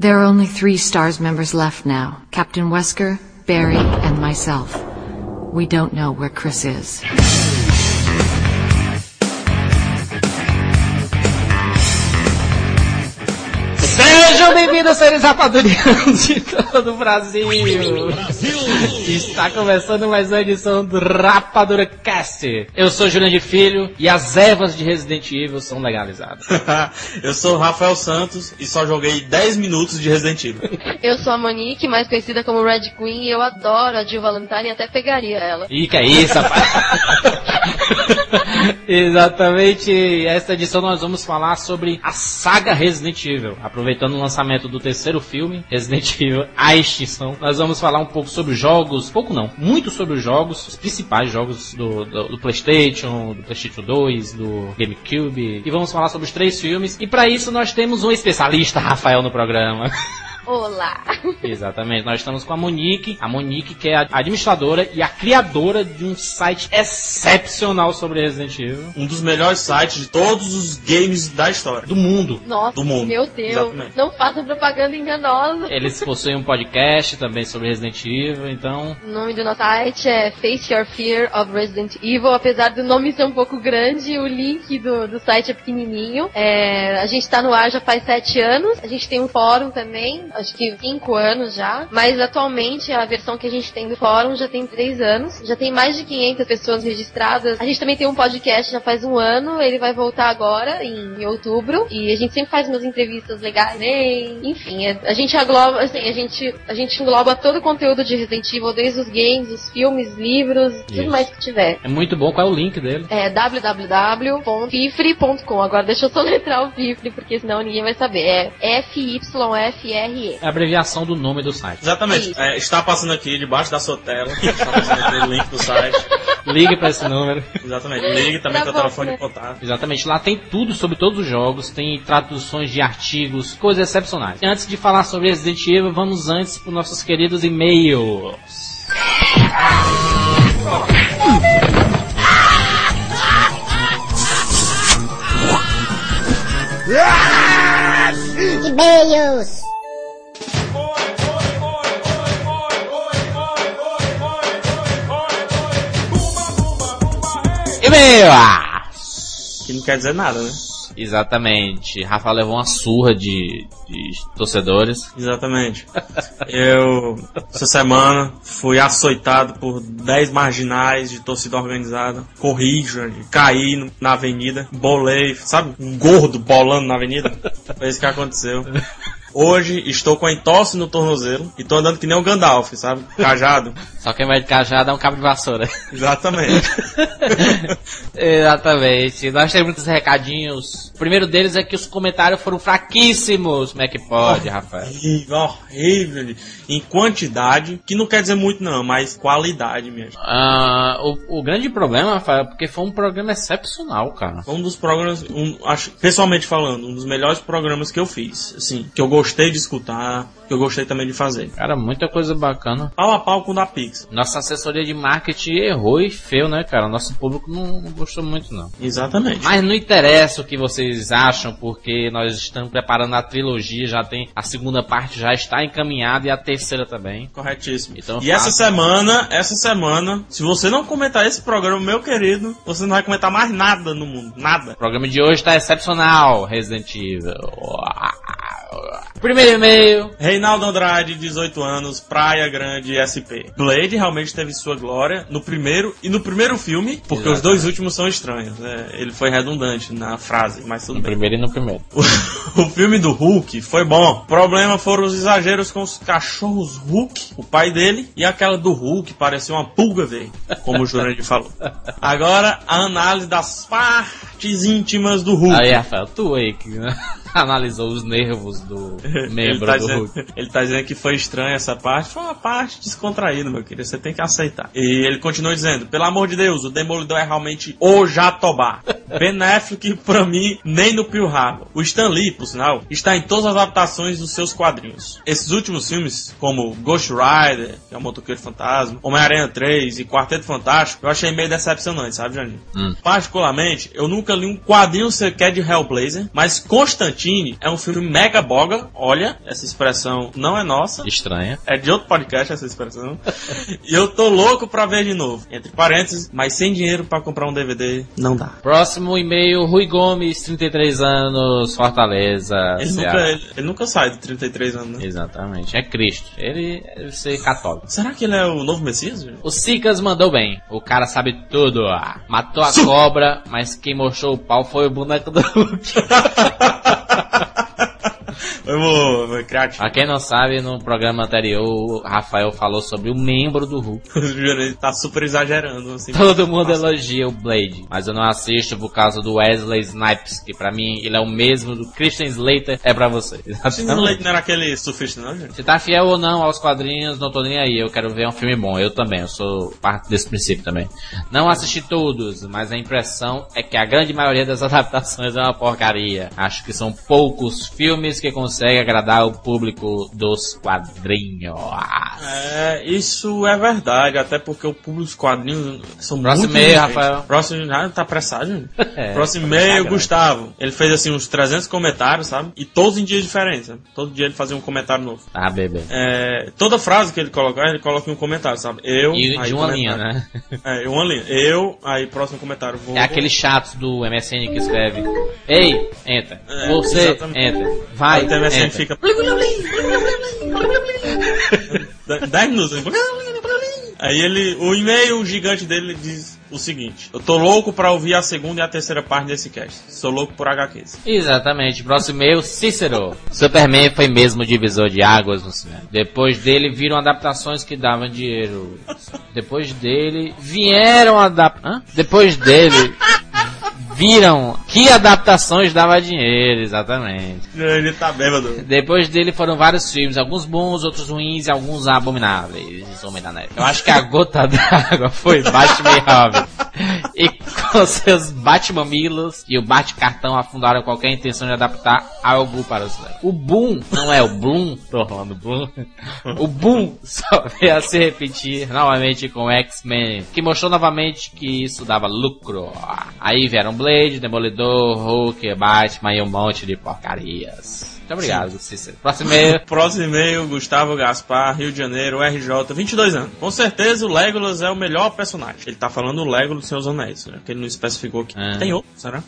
There are only three STARS members left now. Captain Wesker, Barry, and myself. We don't know where Chris is. Sejam bem-vindos, seres rapadurianos de todo o Brasil. Está começando mais uma edição do Rapadura Cast. Eu sou Juliano de Filho e as ervas de Resident Evil são legalizadas. Eu sou o Rafael Santos e só joguei 10 minutos de Resident Evil. Eu sou a Monique, mais conhecida como Red Queen, e eu adoro a Jill Valentine e até pegaria ela. Ih, que é isso, rapaz? Exatamente, esta edição nós vamos falar sobre a saga Resident Evil. Aproveitando o lançamento do terceiro filme, Resident Evil A Extinção, nós vamos falar um pouco sobre os jogos, pouco não, muito sobre os jogos, os principais jogos do, do, do PlayStation, do PlayStation 2, do GameCube, e vamos falar sobre os três filmes. E para isso nós temos um especialista, Rafael, no programa. Olá! Exatamente, nós estamos com a Monique, a Monique que é a administradora e a criadora de um site excepcional sobre Resident Evil. Um dos melhores sites de todos os games da história. Do mundo. Nossa, Do mundo. meu Deus! Exatamente. Não façam propaganda enganosa. Eles possuem um podcast também sobre Resident Evil, então. O nome do nosso site é Face Your Fear of Resident Evil. Apesar do nome ser um pouco grande, o link do, do site é pequenininho. É, a gente tá no ar já faz sete anos. A gente tem um fórum também, acho que cinco anos já. Mas atualmente a versão que a gente tem do fórum já tem três anos. Já tem mais de 500 pessoas registradas. A gente também tem um podcast já faz um ano. Ele vai voltar agora, em, em outubro. E a gente sempre faz umas entrevistas legais, né? Enfim, é- a gente agloba, assim, a gente, a gente engloba todo o conteúdo de Resident Evil, desde os games, os filmes, livros, tudo Isso. mais que tiver. É muito bom. Qual é o link dele? É www.fifre.com. Agora deixa eu soletrar o Fifre, porque senão ninguém vai saber. É F-Y-F-R-E. É a abreviação do nome do site. Exatamente. É, está passando aqui debaixo da sua tela. Está passando aqui o link do site. Ligue para esse número. Exatamente. Ligue também com o telefone né? de contato. Exatamente, lá tem tudo sobre todos os jogos, tem traduções de artigos, coisas excepcionais. E antes de falar sobre Resident Evil, vamos antes para nossos queridos e-mails. E-mails. Ah! Que não quer dizer nada, né? Exatamente, Rafa levou uma surra de, de torcedores. Exatamente. Eu, essa semana, fui açoitado por 10 marginais de torcida organizada. Corri, Jandir, caí na avenida, bolei, sabe? Um gordo bolando na avenida. Foi isso que aconteceu. Hoje estou com a entorse no tornozelo e tô andando que nem o Gandalf, sabe? Cajado. Só quem vai de cajado é um cabo de vassoura. Exatamente. Exatamente. Nós temos muitos recadinhos. O primeiro deles é que os comentários foram fraquíssimos. Como é que pode, Rafael? Horrível, horrível. Em quantidade, que não quer dizer muito não, mas qualidade mesmo. Ah, o, o grande problema, Rafael, é porque foi um programa excepcional, cara. Foi um dos programas, um, acho, pessoalmente falando, um dos melhores programas que eu fiz. Assim, que eu gostei de escutar, que eu gostei também de fazer. Cara, muita coisa bacana. Pau a pau com o da Pix. Nossa assessoria de marketing errou e feio, né, cara? Nosso público não, gostou muito, não. Exatamente. Mas não interessa o que vocês acham, porque nós estamos preparando a trilogia, já tem a segunda parte já está encaminhada e a terceira também. Corretíssimo. Então e essa semana, essa semana, se você não comentar esse programa, meu querido, você não vai comentar mais nada no mundo. Nada. O programa de hoje está excepcional, Resident Evil. Primeiro e-mail. Reinaldo Andrade, 18 anos, Praia Grande, SP. Blade realmente teve sua glória no primeiro e no primeiro filme, porque os Exatamente. dois últimos são estranhos. né? Ele foi redundante na frase, mas tudo No bem. primeiro e no primeiro. O, o filme do Hulk foi bom. O problema foram os exageros com os cachorros Hulk, o pai dele, e aquela do Hulk parecia uma pulga verde, como o Jurandir falou. Agora, a análise das partes íntimas do Hulk. Aí, Rafael, tu aí que analisou os nervos do membro tá do dizendo, Hulk. ele tá dizendo que foi estranha essa parte. Foi uma parte descontraída, meu querido. Você tem que aceitar. E ele continua dizendo: pelo amor de Deus, o Demolidor é realmente o Jatobá. Ben Affleck, pra mim, nem no Pio Harbor. O Stan Lee, por sinal, está em todas as adaptações dos seus quadrinhos. Esses últimos filmes, como Ghost Rider, que é o Motoqueiro Fantasma, Homem-Aranha 3 e Quarteto Fantástico, eu achei meio decepcionante, sabe, Janine? Hum. Particularmente, eu nunca nunca li um quadrinho sequer de Hellblazer, mas Constantine é um filme mega boga. Olha, essa expressão não é nossa. Estranha. É de outro podcast essa expressão. e eu tô louco pra ver de novo. Entre parênteses, mas sem dinheiro pra comprar um DVD, não dá. Próximo e-mail, Rui Gomes, 33 anos, Fortaleza. Ele nunca, ele, ele nunca sai de 33 anos, né? Exatamente, é Cristo. Ele deve ser católico. Será que ele é o novo Messias? gente? O Sicas mandou bem. O cara sabe tudo. Matou a cobra, mas quem mostrou o pau foi o boneco do Hulk. Eu vou, vou criativo. pra quem não sabe, no programa anterior, o Rafael falou sobre o membro do Hulk. Jurandir tá super exagerando, assim. Todo mundo Nossa. elogia o Blade, mas eu não assisto por causa do Wesley Snipes, que pra mim ele é o mesmo do Christian Slater, é pra você. Sidney Leite não era aquele surfista, não, gente? Se tá fiel ou não aos quadrinhos, não tô nem aí. Eu quero ver um filme bom. Eu também, eu sou parte desse princípio também. Não assisti todos, mas a impressão é que a grande maioria das adaptações é uma porcaria. Acho que são poucos filmes que conseguem agradar o público dos quadrinhos. É, isso é verdade, até porque o público dos quadrinhos são Próximo muito e-mail, exigentes. Rafael. Próximo, ah, tá apressado, gente? É, Próximo tá e-mail, grande. Gustavo. Ele fez assim uns 300 comentários, sabe? E todos em dias diferentes, sabe? Todo dia ele fazia um comentário novo. Tá, bebê. É, toda frase que ele colocar, ele coloca em um comentário, sabe? Eu, E aí de uma comentário. linha, né? É, uma linha. Eu, aí próximo comentário. Vou, É aquele chato do MSN que escreve Ei, entra. É, Você, exatamente. entra. Vai, Aí entra. fica. 10 minutos. né? Aí ele, o e-mail gigante dele diz o seguinte: Eu tô louco pra ouvir a segunda e a terceira parte desse cast. Sou louco por HQs. Exatamente. Próximo e-mail, Cícero. Superman foi mesmo divisor de águas no cinema. Depois dele viram adaptações que davam dinheiro. Depois dele vieram adaptar. Depois dele viram que adaptações davam dinheiro, exatamente. Ele tá bêbado. Depois dele foram vários filmes, alguns bons, outros ruins e alguns abomináveis. Homem da Neve. Eu acho que a gota d'água foi Batman e Robin. E com seus Batmamilos e o Bate-Cartão afundaram qualquer intenção de adaptar algo para o cinema. O Boom não é o Bloom, tô falando Bloom. O Boom só veio a se repetir novamente com X-Men, que mostrou novamente que isso dava lucro. Aí vieram Blade, Demolidor, Hulk, Batman e um monte de porcarias. Muito obrigado, Cícero. Próximo e-mail. Próximo e-mail, Gustavo Gaspar, Rio de Janeiro, RJ, 22 anos. Com certeza o Legolas é o melhor personagem. Ele tá falando o Legolas dos Seus Anéis, né? Que ele não especificou aqui. Ah. Tem outro, será?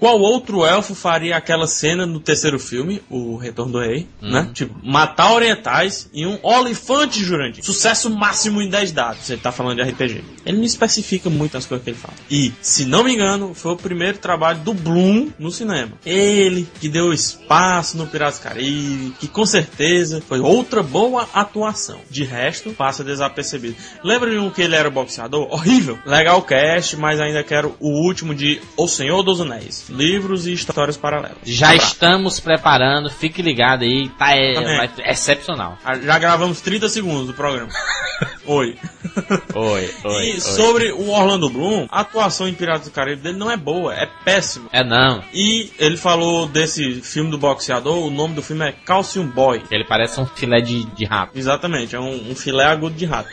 Qual outro elfo faria aquela cena no terceiro filme, o Retorno do Rei, né? Tipo, matar orientais e um olifante, Jurandir. Sucesso máximo em 10 dados. Ele tá falando de RPG. Ele não especifica muito as coisas que ele fala. E, se não me engano, foi o primeiro trabalho do Bloom no cinema. Ele que deu espaço no Piratas Caribe, que com certeza foi outra boa atuação. De resto, passa desapercebido. Lembra de um que ele era boxeador? Horrível. Legal cast, mas ainda quero o último de O Senhor dos Anéis. Livros e histórias paralelas. Já Abraço. estamos preparando, fique ligado aí, tá é, vai- é excepcional. Ah, Já gravamos 30 segundos do programa. Oi. Oi, oi, e oi. sobre o Orlando Bloom, a atuação em Piratas do Caribe dele não é boa, é péssima. É não, E ele falou desse filme do boxeador, o nome do filme é Calcium Boy. ele parece um filé de, de rato. Exatamente, é um, um filé agudo de rato.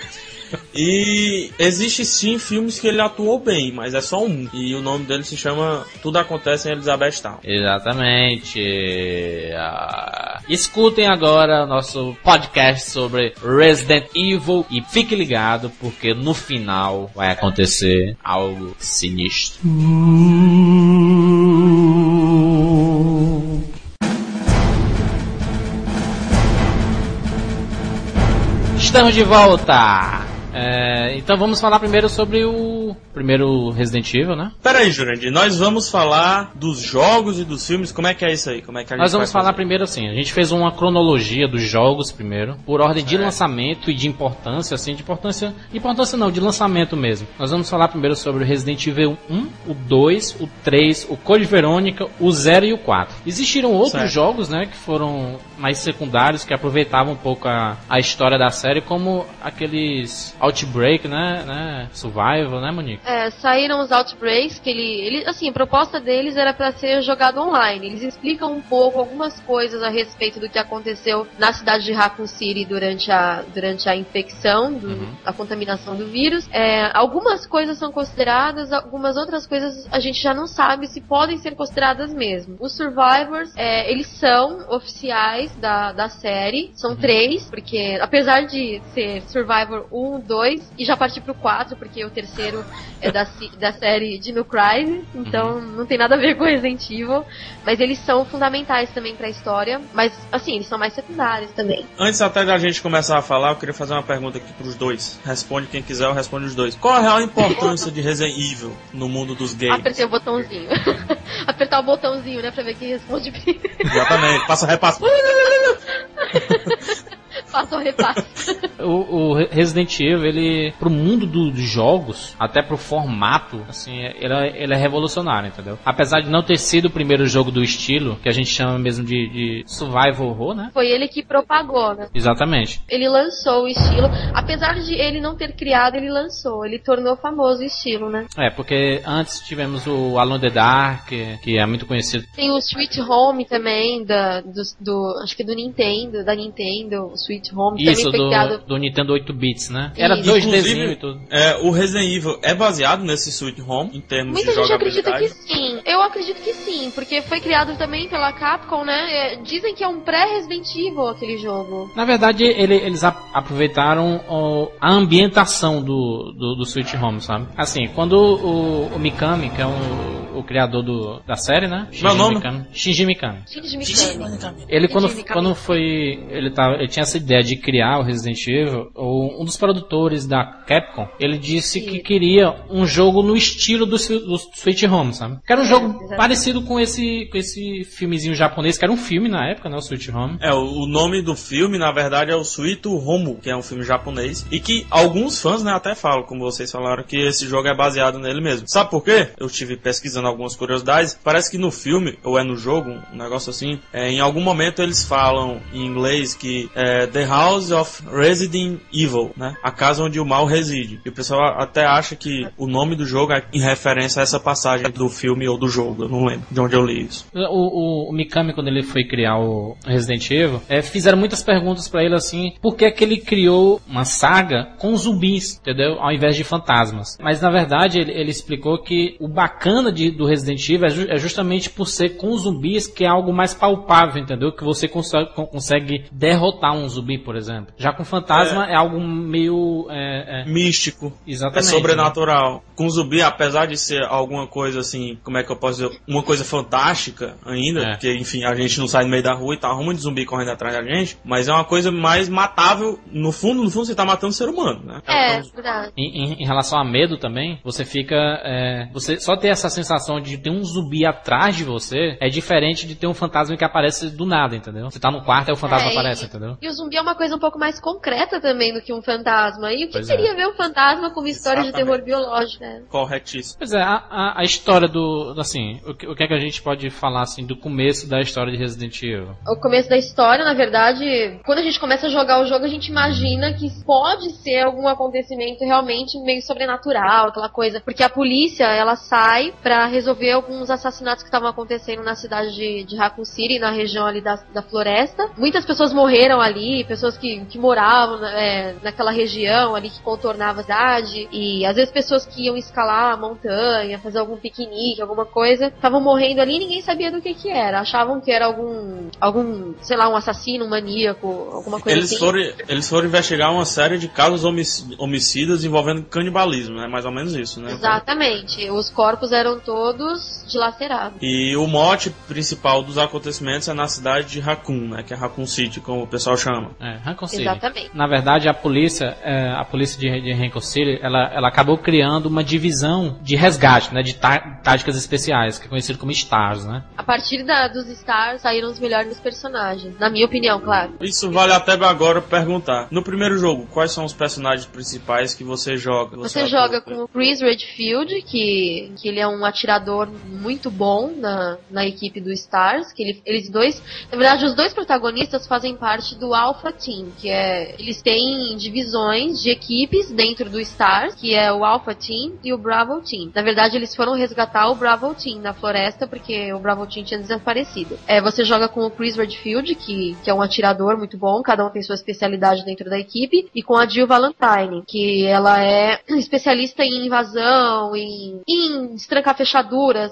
E existe sim filmes que ele atuou bem, mas é só um. E o nome dele se chama Tudo Acontece em Elizabeth Town. Exatamente. Ah, escutem agora nosso podcast sobre Resident Evil e fique ligado porque no final vai acontecer algo sinistro. Estamos de volta! É, então vamos falar primeiro sobre o primeiro Resident Evil, né? Pera aí, Jurandir, nós vamos falar dos jogos e dos filmes, como é que é isso aí? Como é que a Nós gente vamos vai falar fazer? primeiro assim, a gente fez uma cronologia dos jogos primeiro, por ordem de lançamento e de importância, assim, de importância, importância não, de lançamento mesmo. Nós vamos falar primeiro sobre o Resident Evil 1, o 2, o 3, o Code Verônica, o 0 e o 4. Existiram outros Certo. jogos, né, que foram mais secundários, que aproveitavam um pouco a, a história da série, como aqueles Outbreak, né, né, Survival, né, Monique? É, saíram os Outbreaks, que ele, ele. Assim, a proposta deles era para ser jogado online. Eles explicam um pouco, algumas coisas a respeito do que aconteceu na cidade de Raccoon City durante a, durante a infecção, do, Uhum. a contaminação do vírus. É, algumas coisas são consideradas, algumas outras coisas a gente já não sabe se podem ser consideradas mesmo. Os Survivors, é, eles são oficiais da, da série, são três, porque apesar de ser Survivor 1, 2, e já partir pro 4, porque o terceiro é da, da série Dino Crisis, então não tem nada a ver com Resident Evil, mas eles são fundamentais também pra história, mas assim, eles são mais secundários também. Antes até da gente começar a falar, eu queria fazer uma pergunta aqui pros dois. Responde quem quiser, eu responde os dois. Qual a real importância de Resident Evil no mundo dos games? Apertei o botãozinho. Apertar o botãozinho, né, pra ver quem responde primeiro. Exatamente, passa repasso. O repasse. O, o Resident Evil, ele, pro mundo do- dos jogos, até pro formato, assim, ele é, ele é revolucionário, entendeu? Apesar de não ter sido o primeiro jogo do estilo, que a gente chama mesmo de, de survival horror, né? Foi ele que propagou, né? Exatamente. Ele lançou o estilo. Apesar de ele não ter criado, ele lançou. Ele tornou famoso o estilo, né? É, porque antes tivemos o Alone the Dark, que é muito conhecido. Tem o Sweet Home também, da, do, do- acho que do Nintendo, da Nintendo, o Sweet Home Isso, também foi do, criado. do Nintendo 8 bits, né? Era Isso. 2Dzinho Inclusive, e tudo. É, o Resident Evil é baseado nesse Sweet Home em termos Muita de gente acredita jogabilidade. que sim. Eu acredito que sim, porque foi criado também pela Capcom, né? É, dizem que é um pré-Resident Evil aquele jogo. Na verdade, ele- eles a- aproveitaram ó, a ambientação do, do, do Sweet Home, sabe? Assim, quando o, o Mikami, que é um, o criador do, da série, né? Meu nome? Mikami, Shinji Mikami. Shinji Mikami. Ele quando, Shinji Mikami. quando foi. Ele, tava, ele tinha essa ideia de criar o Resident Evil, o- um dos produtores da Capcom, ele disse que queria um jogo no estilo do, do Sweet Home, sabe? Que era um jogo exatamente. parecido com esse, com esse filmezinho japonês, que era um filme na época, né? O Sweet Home. É, o o nome do filme, na verdade, é o Suito Homo, que é um filme japonês. E que alguns fãs, né, até falam, como vocês falaram, que esse jogo é baseado nele mesmo. Sabe por quê? Eu estive pesquisando algumas curiosidades. Parece que no filme, ou é no jogo, um negócio assim, é, em algum momento eles falam em inglês que é The House of Resident Evil, né? A casa onde o mal reside. E o pessoal até acha que o nome do jogo é em referência a essa passagem do filme ou do jogo. Eu não lembro de onde eu li isso. O, o, o Mikami, quando ele foi criar o Resident Evil, é, fizeram muitas perguntas pra ele assim, por que que ele criou uma saga com zumbis, entendeu? Ao invés de fantasmas. Mas na verdade ele, ele explicou que o bacana de- do Resident Evil é, ju- é justamente por ser com zumbis que é algo mais palpável, entendeu? Que você consegue, con- consegue derrotar um zumbi, por exemplo. Já com fantasma é, algo meio... É, é, Místico. É exatamente. sobrenatural. Com zumbi, apesar de ser alguma coisa assim, como é que eu posso dizer? Uma coisa fantástica ainda, É. porque enfim, a gente não sai no meio da rua e tá ruim de zumbi correndo atrás da gente, mas é uma coisa mais matável. No fundo, no fundo, você tá matando ser humano, né? É, Então, verdade. Em, em- em relação a medo também, você fica. é, você só ter essa sensação de ter um zumbi atrás de você é diferente de ter um fantasma que aparece do nada, entendeu? Você tá no quarto e o fantasma É, e- aparece, entendeu? E o zumbi é uma coisa um pouco mais concreta também do que um fantasma. E o que Pois seria é. ver um fantasma com uma história de Exatamente. terror biológico, né? corretíssimo. Pois é, a, a- a história do. Assim, o que, o que é que a gente pode falar assim do começo da história de Resident Evil? O começo da história, na verdade, quando a gente começa a jogar o jogo, a gente imagina que pode ser algum acontecimento realmente meio sobrenatural, aquela coisa. Porque a polícia, ela sai pra resolver alguns assassinatos que estavam acontecendo na cidade de, de Raccoon City, na região ali da, da floresta. Muitas pessoas morreram ali, pessoas que, que moravam é, naquela região ali que contornava a cidade. E às vezes pessoas que iam escalar a montanha, fazer algum piquenique, alguma coisa, estavam morrendo ali e ninguém sabia do que que era. Achavam que era algum, algum, sei lá, um assassino, um maníaco, alguma coisa Eles assim. foram, eles foram investigar uma série de casos homic- homicidas envolvendo canibalismo, né? Mais ou menos isso, né? Exatamente. Os corpos eram todos dilacerados. E o mote principal dos acontecimentos é na cidade de Raccoon, né? Que é Raccoon City, como o pessoal chama. É, Raccoon City. Exatamente. Na verdade, a polícia, é, a polícia de, de Raccoon City, ela, ela acabou criando uma divisão de resgate, né, de tá- táticas especiais, que é conhecido como STARS, né? A partir da, dos Stars saíram os melhores personagens. Na minha opinião, claro. Isso vale até agora perguntar. No primeiro jogo, quais são os personagens principais que você joga? Você joga com o Chris Redfield, que, que ele é um atirador atirador muito bom na, na equipe do Stars, que ele, eles dois, na verdade, os dois protagonistas fazem parte do Alpha Team, que é, eles têm divisões de equipes dentro do Stars, que é o Alpha Team e o Bravo Team. Na verdade, eles foram resgatar o Bravo Team na floresta, porque o Bravo Team tinha desaparecido. É, você joga com o Chris Redfield, que, que é um atirador muito bom, cada um tem sua especialidade dentro da equipe, e com a Jill Valentine, que ela é especialista em invasão, em, em destrancar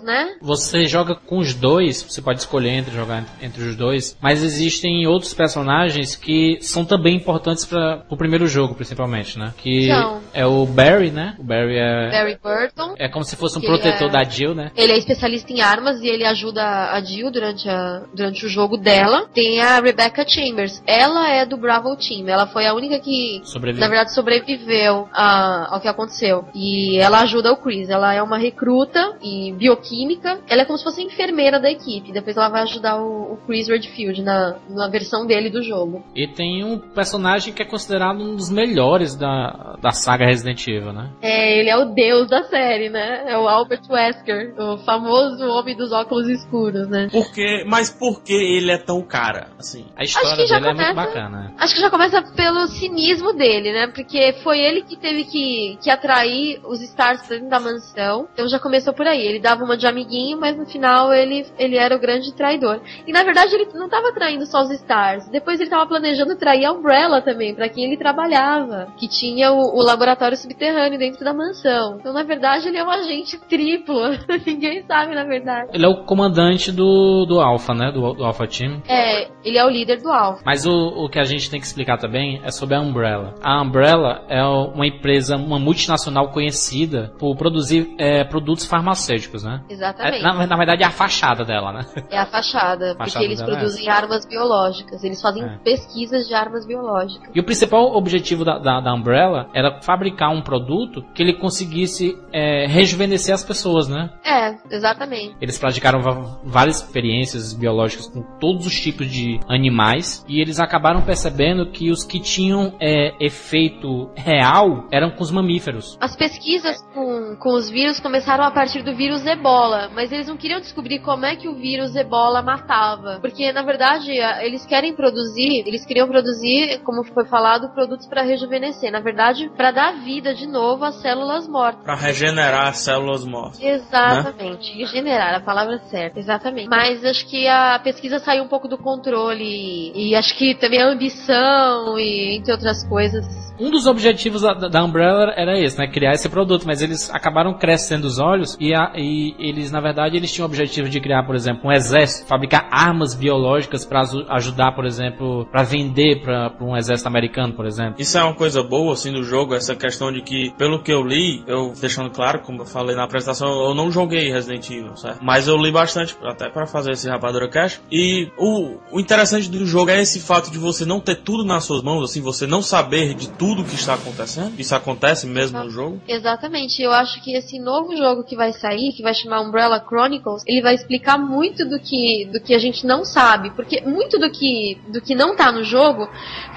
né? Você joga com os dois, você pode escolher entre jogar entre os dois, mas existem outros personagens que são também importantes para o primeiro jogo, principalmente, né? Que São. é o Barry, né? O Barry é Barry Burton. é como se fosse um protetor é- da Jill, né? Ele é especialista em armas e ele ajuda a Jill durante, a, durante o jogo dela. Tem a Rebecca Chambers. Ela é do Bravo Team. Ela foi a única que, Sobrevive. na verdade, sobreviveu a- ao que aconteceu. E ela ajuda o Chris. Ela é uma recruta e bioquímica. Ela é como se fosse a enfermeira da equipe. Depois ela vai ajudar o, o Chris Redfield na, na versão dele do jogo. E tem um personagem que é considerado um dos melhores da, da saga Resident Evil, né? É, ele é o deus da série, né? É o Albert Wesker, o famoso homem dos óculos escuros, né? Por que, mas por que ele é tão cara, assim? A história que já dele é muito começa- bacana. né? Acho que já começa pelo cinismo dele, né? Porque foi ele que teve que, que atrair os Stars dentro da mansão. Então já começou por aí. Ele dava uma de amiguinho, mas no final ele, ele era o grande traidor. E na verdade ele não tava traindo só os Stars. Depois ele tava planejando trair a Umbrella também, pra quem ele trabalhava. Que tinha o, o laboratório subterrâneo dentro da mansão. Então na verdade ele é um agente triplo. Ninguém sabe na verdade. Ele é o comandante do, do Alpha, né? Do, do Alpha Team. É, ele é o líder do Alpha. Mas o, o que a gente tem que explicar também é sobre a Umbrella. A Umbrella é uma empresa, uma multinacional conhecida por produzir é, produtos farmacêuticos, né? É, Exatamente. na, na verdade é a fachada dela, né? É a fachada, porque Fachada eles dela é produzem armas biológicas, eles fazem É. pesquisas de armas biológicas. E o principal objetivo da, da, da Umbrella era fabricar um produto que ele conseguisse é, rejuvenescer as pessoas, né? É, exatamente. Eles praticaram várias experiências biológicas com todos os tipos de animais e eles acabaram percebendo que os que tinham é, efeito real eram com os mamíferos. As pesquisas com, com os vírus começaram a partir do vírus ebola, mas eles não queriam descobrir como é que o vírus ebola matava. Porque, na verdade, eles querem produzir, eles queriam produzir, como foi falado, produtos para rejuvenescer. Na verdade, para dar vida de novo às células mortas. Pra regenerar as células mortas. Exatamente, regenerar, a palavra certa, exatamente. Mas acho que a pesquisa saiu um pouco do controle e, e acho que também a ambição e entre outras coisas. Um dos objetivos da, da Umbrella era esse, né? Criar esse produto, mas eles acabaram crescendo os olhos e, a- e eles, na verdade, eles tinham o objetivo de criar, por exemplo, um exército, fabricar armas biológicas para ajudar, por exemplo, para vender para um exército americano, por exemplo. Isso é uma coisa boa, assim, do jogo, essa questão de que, pelo que eu li, eu deixando claro, como eu falei na apresentação, eu não joguei Resident Evil, certo? Mas eu li bastante, até para fazer esse Rapadura Cash. E o, o interessante do jogo é esse fato de você não ter tudo nas suas mãos, assim, você não saber de tudo que está acontecendo. Isso acontece mesmo no jogo. Exatamente, eu acho que esse novo jogo que vai sair, que vai chamar Umbrella Chronicles, ele vai explicar muito do que, do que a gente não sabe, porque muito do que, do que não tá no jogo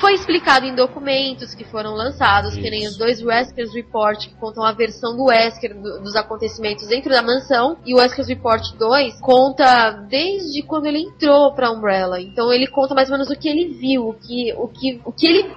foi explicado em documentos que foram lançados, que nem os dois Wesker's Report, que contam a versão do Wesker do- dos acontecimentos dentro da mansão, e o Wesker's Report 2 conta desde quando ele entrou pra Umbrella. Então ele conta mais ou menos o que ele viu, o que, o que, o que ele,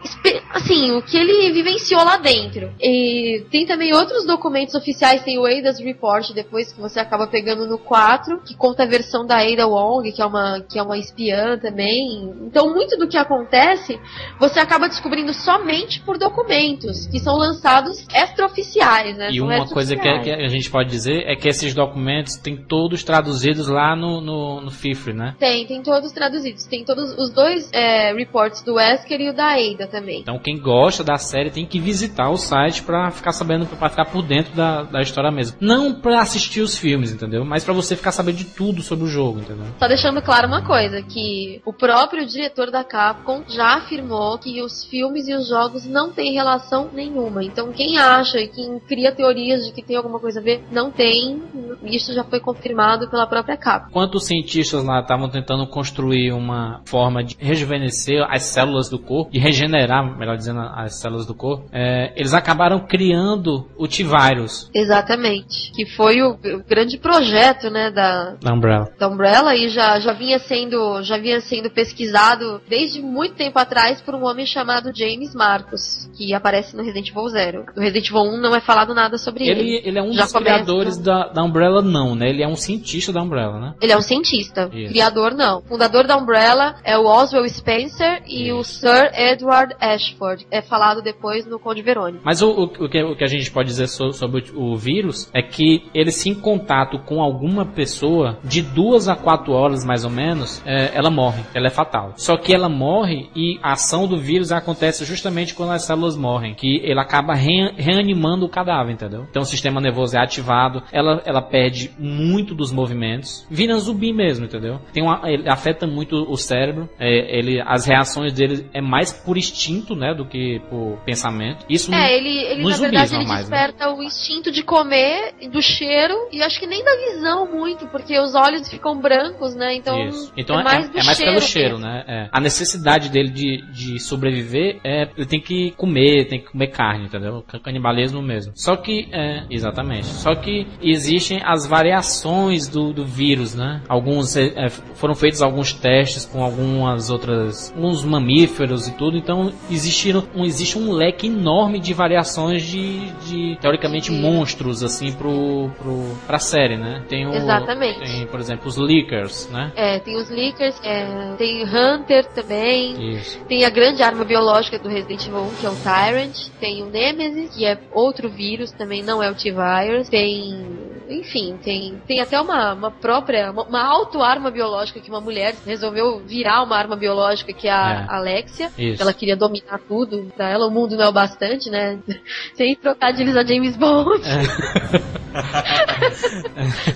assim, o que ele vivenciou lá dentro. E tem também outros documentos oficiais, tem o Ada's Report depois que você acaba pegando no 4, que conta a versão da Ada Wong, que é uma, que é uma espiã também. Então muito do que acontece, você acaba descobrindo somente por documentos, que são lançados extraoficiais, né? E São uma coisa que, extraoficiais. que a gente pode dizer é que esses documentos têm todos traduzidos lá no, no, no FIFRE, né? Tem, tem todos traduzidos. Tem todos os dois é, reports do Wesker e o da Ada também. Então quem gosta da série tem que visitar o site pra ficar sabendo, pra ficar por dentro da, da história mesmo. Não pra assistir os filmes, entendeu? Mas pra você ficar sabendo de tudo sobre o jogo, entendeu? Só deixando claro uma coisa, que o próprio diretor da Capcom já afirmou que os filmes e os jogos não têm relação nenhuma. Então quem acha e quem cria teorias de que tem alguma coisa a ver, não tem. Isso já foi confirmado pela própria Capcom. Enquanto os cientistas lá estavam tentando construir uma forma de rejuvenescer as células do corpo, de regenerar, melhor dizendo, as células do corpo, é, eles acabaram criando o T-Virus. Exatamente. Que foi o, o, o grande projeto, né, da, Da Umbrella. da Umbrella e já, já vinha sendo já vinha sendo pesquisado desde muito tempo atrás por um homem chamado James Marcos, que aparece no Resident Evil Zero. No Resident Evil 1 não é falado nada sobre ele. Ele, ele é um Já dos começa- criadores da, da Umbrella, não, né? Ele é um cientista da Umbrella, né? Ele é um cientista. Isso. Criador, não. Fundador da Umbrella é o Oswald Spencer e o Isso. Sir Edward Ashford. É falado depois no Conde Verônica. Mas o, o, o que, o que a gente pode dizer so- sobre o, o vírus é que ele se em contato com alguma pessoa de duas a quatro horas mais ou menos, é, ela morre, ela é fatal. Só que ela morre e a ação do vírus acontece justamente quando as células morrem, que ele acaba re- reanimando o cadáver, entendeu? Então o sistema nervoso é ativado, ela, ela perde muito dos movimentos, vira zumbi mesmo, entendeu? Tem uma, ele afeta muito o cérebro, é, ele, as reações dele é mais por instinto, né, do que por pensamento. Isso É, ele, ele nos na verdade, zumbis, ele mais, né? desperta o instinto de comer, do cheiro, e acho que nem da visão muito, porque os olhos ficam brancos, né? Então, Isso. Então é, é mais, do é mais cheiro pelo cheiro, mesmo. né? É. A necessidade dele de, de sobreviver é ele tem que comer, tem que comer carne, entendeu? Ca- Canibalismo mesmo. Só que é, exatamente. Só que existem as variações do, do vírus, né? Alguns é, é, foram feitos alguns testes com algumas outras, alguns mamíferos e tudo. Então existiram, um, existe um leque enorme de variações de, de teoricamente monstros assim pro, pro pra série, né? Tem o, Exatamente. tem, por exemplo, os Lickers, né? É, tem os Lickers, é, tem Hunter também. Isso. Tem a grande arma biológica do Resident Evil 1, que é o Tyrant. Tem o Nemesis, que é outro vírus, também não é o T-Virus. Tem. Enfim, tem, tem até uma, uma própria, uma, uma auto-arma biológica que uma mulher resolveu virar uma arma biológica, que é a É. Alexia. Isso. Ela queria dominar tudo. Pra ela, o mundo não é o bastante, né? Sem trocadilhos a James Bond.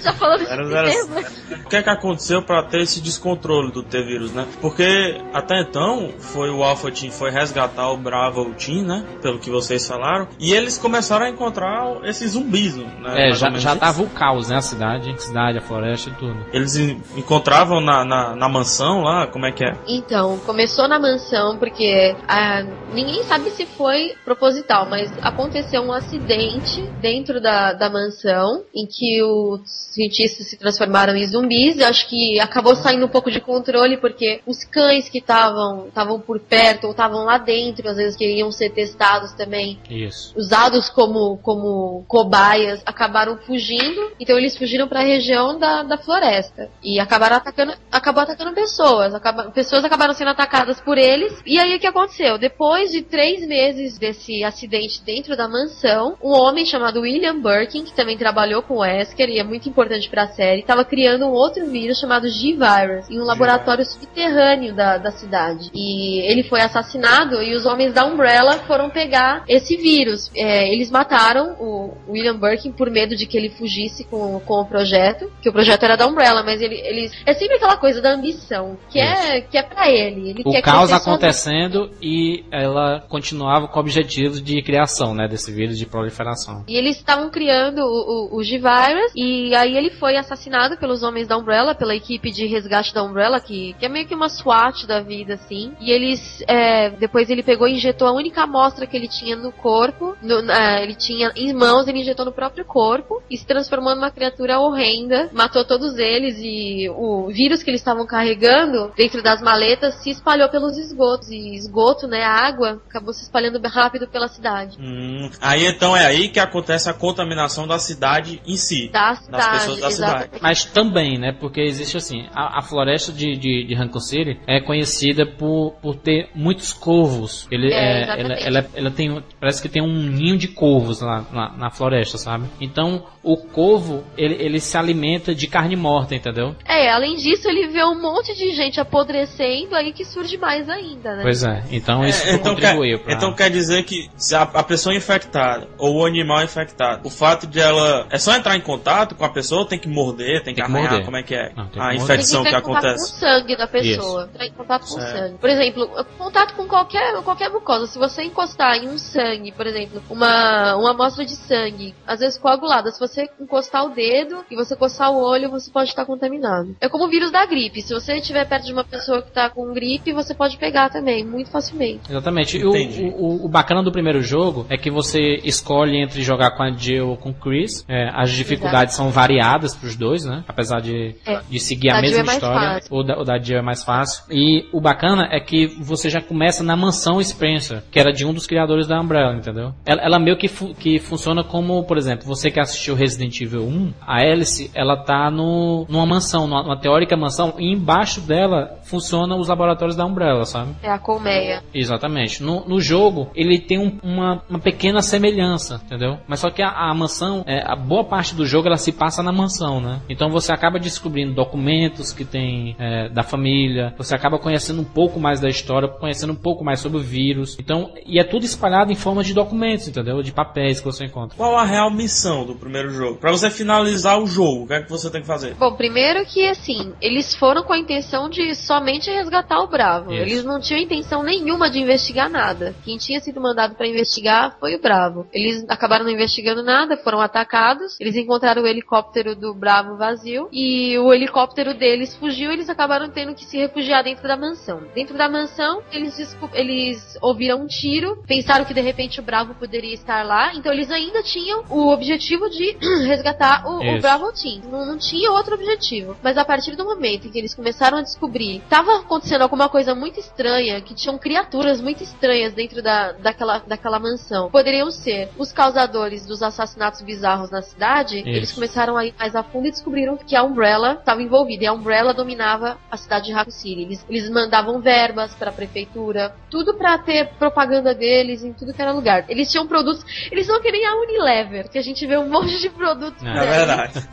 Já falando de. O que é que aconteceu pra ter esse descontrole do T-Vírus, né? Porque até então foi o Alpha Team foi resgatar o Bravo Team, né? Pelo que vocês falaram. E eles começaram a encontrar esses zumbis, né? É, já, já tava o caos, né? A cidade, a cidade, a floresta e tudo. Eles en- encontravam na, na, na mansão lá, como é que é? Então, começou na mansão porque ah, ninguém sabe se foi proposital, mas aconteceu um acidente dentro da, da mansão em que os cientistas se transformaram em zumbis. Eu acho que acabou saindo um pouco de controle porque os cães que estavam estavam por perto ou estavam lá dentro, às vezes que iam ser testados também, Isso. usados como, como cobaias, acabaram fugindo. Então eles fugiram para a região da, da floresta e acabaram atacando, acabou atacando pessoas. Acaba, pessoas acabaram sendo atacadas por eles. E aí o que aconteceu? Depois de três meses desse acidente dentro da mansão, um homem chamado William Birkin, que também trabalhou com o Wesker e é muito importante para a série, estava criando um outro vírus chamado G-Virus em um laboratório subterrâneo da, da cidade. E ele foi assassinado e os homens da Umbrella foram pegar esse vírus. É, eles mataram o William Birkin por medo de que ele fugisse com, com o projeto, que o projeto era da Umbrella, mas ele, eles é sempre aquela coisa da ambição, que é que é para ele. ele O caos acontecendo e ela continuava com objetivos de criação, né? Desse vírus de proliferação. E eles estavam criando o, o, o G-Virus, e aí ele foi assassinado pelos homens da Umbrella, pela equipe de resgate da Umbrella, que, que é meio que uma SWAT da vida, assim. E eles, é, depois ele pegou e injetou a única amostra que ele tinha no corpo, no- na- ele tinha em mãos, ele injetou no próprio corpo, e se transformou numa criatura horrenda, matou todos eles, e o vírus que eles estavam carregando dentro das maletas se espalhou pelos esgotos, e esgoto, né, a água, acabou se espalhando rápido pela cidade. Hum, aí então é aí que acontece a contaminação da cidade em si. Da cidade, pessoas da cidade. exatamente. Mas também, né? Porque existe assim, a, a floresta de, de, de Raccoon City é conhecida por, por ter muitos corvos. Ele, É, é, ela, ela, ela tem, parece que tem um ninho de corvos lá na, na floresta, sabe? Então, o corvo, ele, ele se alimenta de carne morta, entendeu? É, além disso, ele vê um monte de gente apodrecendo, aí que surge mais ainda, né? Pois é. Então, isso É, então, contribuiu quer, pra... então quer dizer que se a, a pessoa infectada ou o animal infectado, o fato de ela. É só entrar em contato com a pessoa ou tem que morder, tem que, Tem que arranhar? morder. Como é que é? Não, tem que a morder. infecção tem que que entrar em contato acontece. com sangue da pessoa. Entrar em contato com o Certo. sangue. Por exemplo, contato com qualquer, qualquer mucosa. Se você encostar em um sangue, por exemplo, uma, uma amostra de sangue, às vezes coagulada, se você encostar o dedo e você coçar o olho, você pode estar contaminado. É como o vírus da gripe. Se você estiver perto de uma pessoa que está com gripe, você pode pegar também, muito facilmente. Exatamente. E o, o, o bacana do primeiro jogo é que você escolhe entre jogar com a Jill ou com o Chris. 2. É, as dificuldades são variadas pros dois, né? Apesar de, É. de seguir a mesma é história. O da, o da Jill é mais fácil. E o bacana é que você já começa na mansão Spencer, que era de um dos criadores da Umbrella, entendeu? Ela, ela meio que, fu- que funciona como, por exemplo, você que assistiu Resident Evil 1, a Alice, ela tá no, numa mansão, numa, numa teórica mansão, e embaixo dela funcionam os laboratórios da Umbrella, sabe? É a colmeia. Exatamente. No, no jogo, ele tem um- uma, uma pequena semelhança, entendeu? Mas só que a, a mansão, é, a boa parte do jogo, ela se passa na mansão, né? Então você acaba descobrindo documentos que tem é, da família, você acaba conhecendo um pouco mais da história, conhecendo um pouco mais sobre o vírus. Então, e é tudo espalhado em forma de documentos, entendeu? De papéis que você encontra. Qual a real missão do primeiro jogo? Pra você finalizar o jogo, o que é que você tem que fazer? Bom, primeiro que assim, eles foram com a intenção de somente resgatar o Bravo. Isso. Eles não tinham intenção nenhuma de investigar nada. Quem tinha sido mandado pra investigar foi o Bravo. Eles acabaram não investigando nada, foram atacados. Eles encontraram o helicóptero do Bravo vazio e o helicóptero deles fugiu. Eles acabaram tendo que se refugiar dentro da mansão. Dentro da mansão, eles, eles ouviram um tiro, pensaram que de repente o Bravo poderia estar lá. Então eles ainda tinham o objetivo de resgatar o, o. Bravo Team. Não, não tinha outro objetivo. Mas a partir do momento em que eles começaram a descobrir, tava acontecendo alguma coisa muito estranha, que tinham criaturas muito estranhas dentro da, daquela, daquela mansão. Poderiam ser os causadores dos assassinatos bizarros na cidade. Isso. Eles começaram a ir mais a fundo e descobriram que a Umbrella estava envolvida. E a Umbrella dominava a cidade de Raccoon City. Eles, eles mandavam verbas para a prefeitura, tudo para ter propaganda deles em tudo que era lugar. Eles tinham produtos. Eles não queriam a Unilever, que a gente vê um monte de produtos. É É dela. verdade.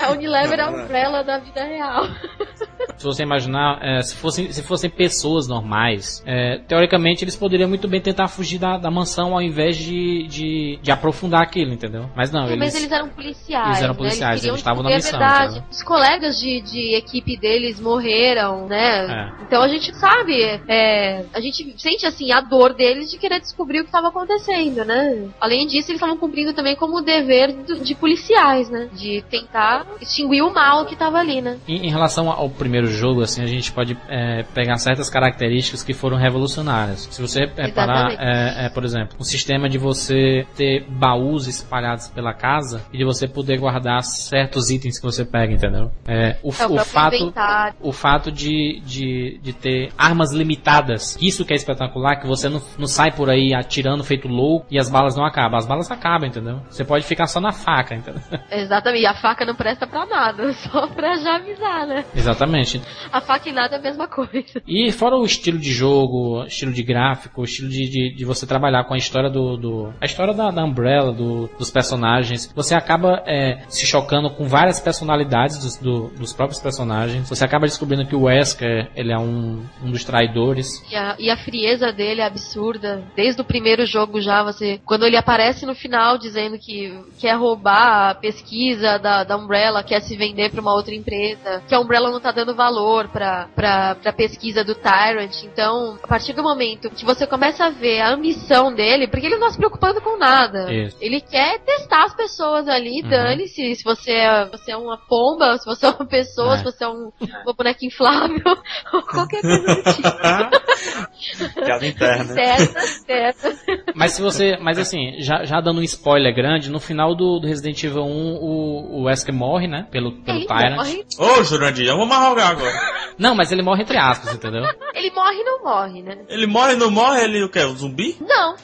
A Unilever é a não. Umbrella da vida real. Se você imaginar, é, se, fossem, se fossem pessoas normais, é, teoricamente eles poderiam muito bem tentar fugir da, da mansão ao invés de, de, de aprofundar aquilo, entendeu? Mas não, É, eles. mas eles eram policiais. Eles eram né? policiais, queriam eles estavam na missão, a verdade. Os colegas de, de equipe deles morreram, né? É. Então a gente sabe, é, a gente sente assim a dor deles de querer descobrir o que estava acontecendo, né? Além disso, eles estavam cumprindo também como o dever do- de policiais, né? De tentar extinguir o mal que estava ali, né? Em, em relação ao primeiro jogo, assim, a gente pode é, pegar certas características que foram revolucionárias. Se você reparar, Exatamente. é, é, por exemplo, o sistema de você ter baús espalhados pela casa e de você poder guardar certos itens que você pega, entendeu? É, o, É, o o fato, inventário. o fato de, de, de ter armas limitadas, isso que é espetacular, que você não, não sai por aí atirando feito louco e as balas não acabam. As balas acabam, entendeu? Você pode ficar só na faca, entendeu? Exatamente. E a faca não presta pra nada, só pra já avisar, né? Exatamente. A faca e nada é a mesma coisa. E fora o estilo de jogo, estilo de gráfico, estilo de, de, de você trabalhar com a história do. do- a história da, da Umbrella, do- dos personagens, você acaba é, se chocando com várias personalidades dos, do- dos próprios personagens. Você acaba descobrindo que o Wesker, ele é um, um dos traidores. E a, e a frieza dele é absurda. Desde o primeiro jogo já, você. Quando ele aparece no final dizendo que quer roubar a pesquisa da, da Umbrella, quer se vender pra uma outra empresa, que a Umbrella não tá dando valor pra, pra, pra pesquisa do Tyrant. Então, a partir do momento que você começa a ver a ambição dele, porque ele não tá se preocupando com nada. Isso. Ele quer testar as pessoas ali, Uhum. dane-se se você é, você é uma pomba, se você é uma pessoa, É. se você é um, uma boneca inflável, ou qualquer coisa do tipo. Piada interna. Certa, certa. Mas se você. Mas assim, já, já dando um spoiler grande, no final do, do Resident Evil 1, o, o Wesker morre, né? Pelo, pelo Ele Tyrant. morre, Ô, Jurandir, eu vou me arrogar agora. Não, mas ele morre entre aspas, entendeu? ele morre e não morre, né? Ele morre, não morre, ele o quê? Um zumbi? Não.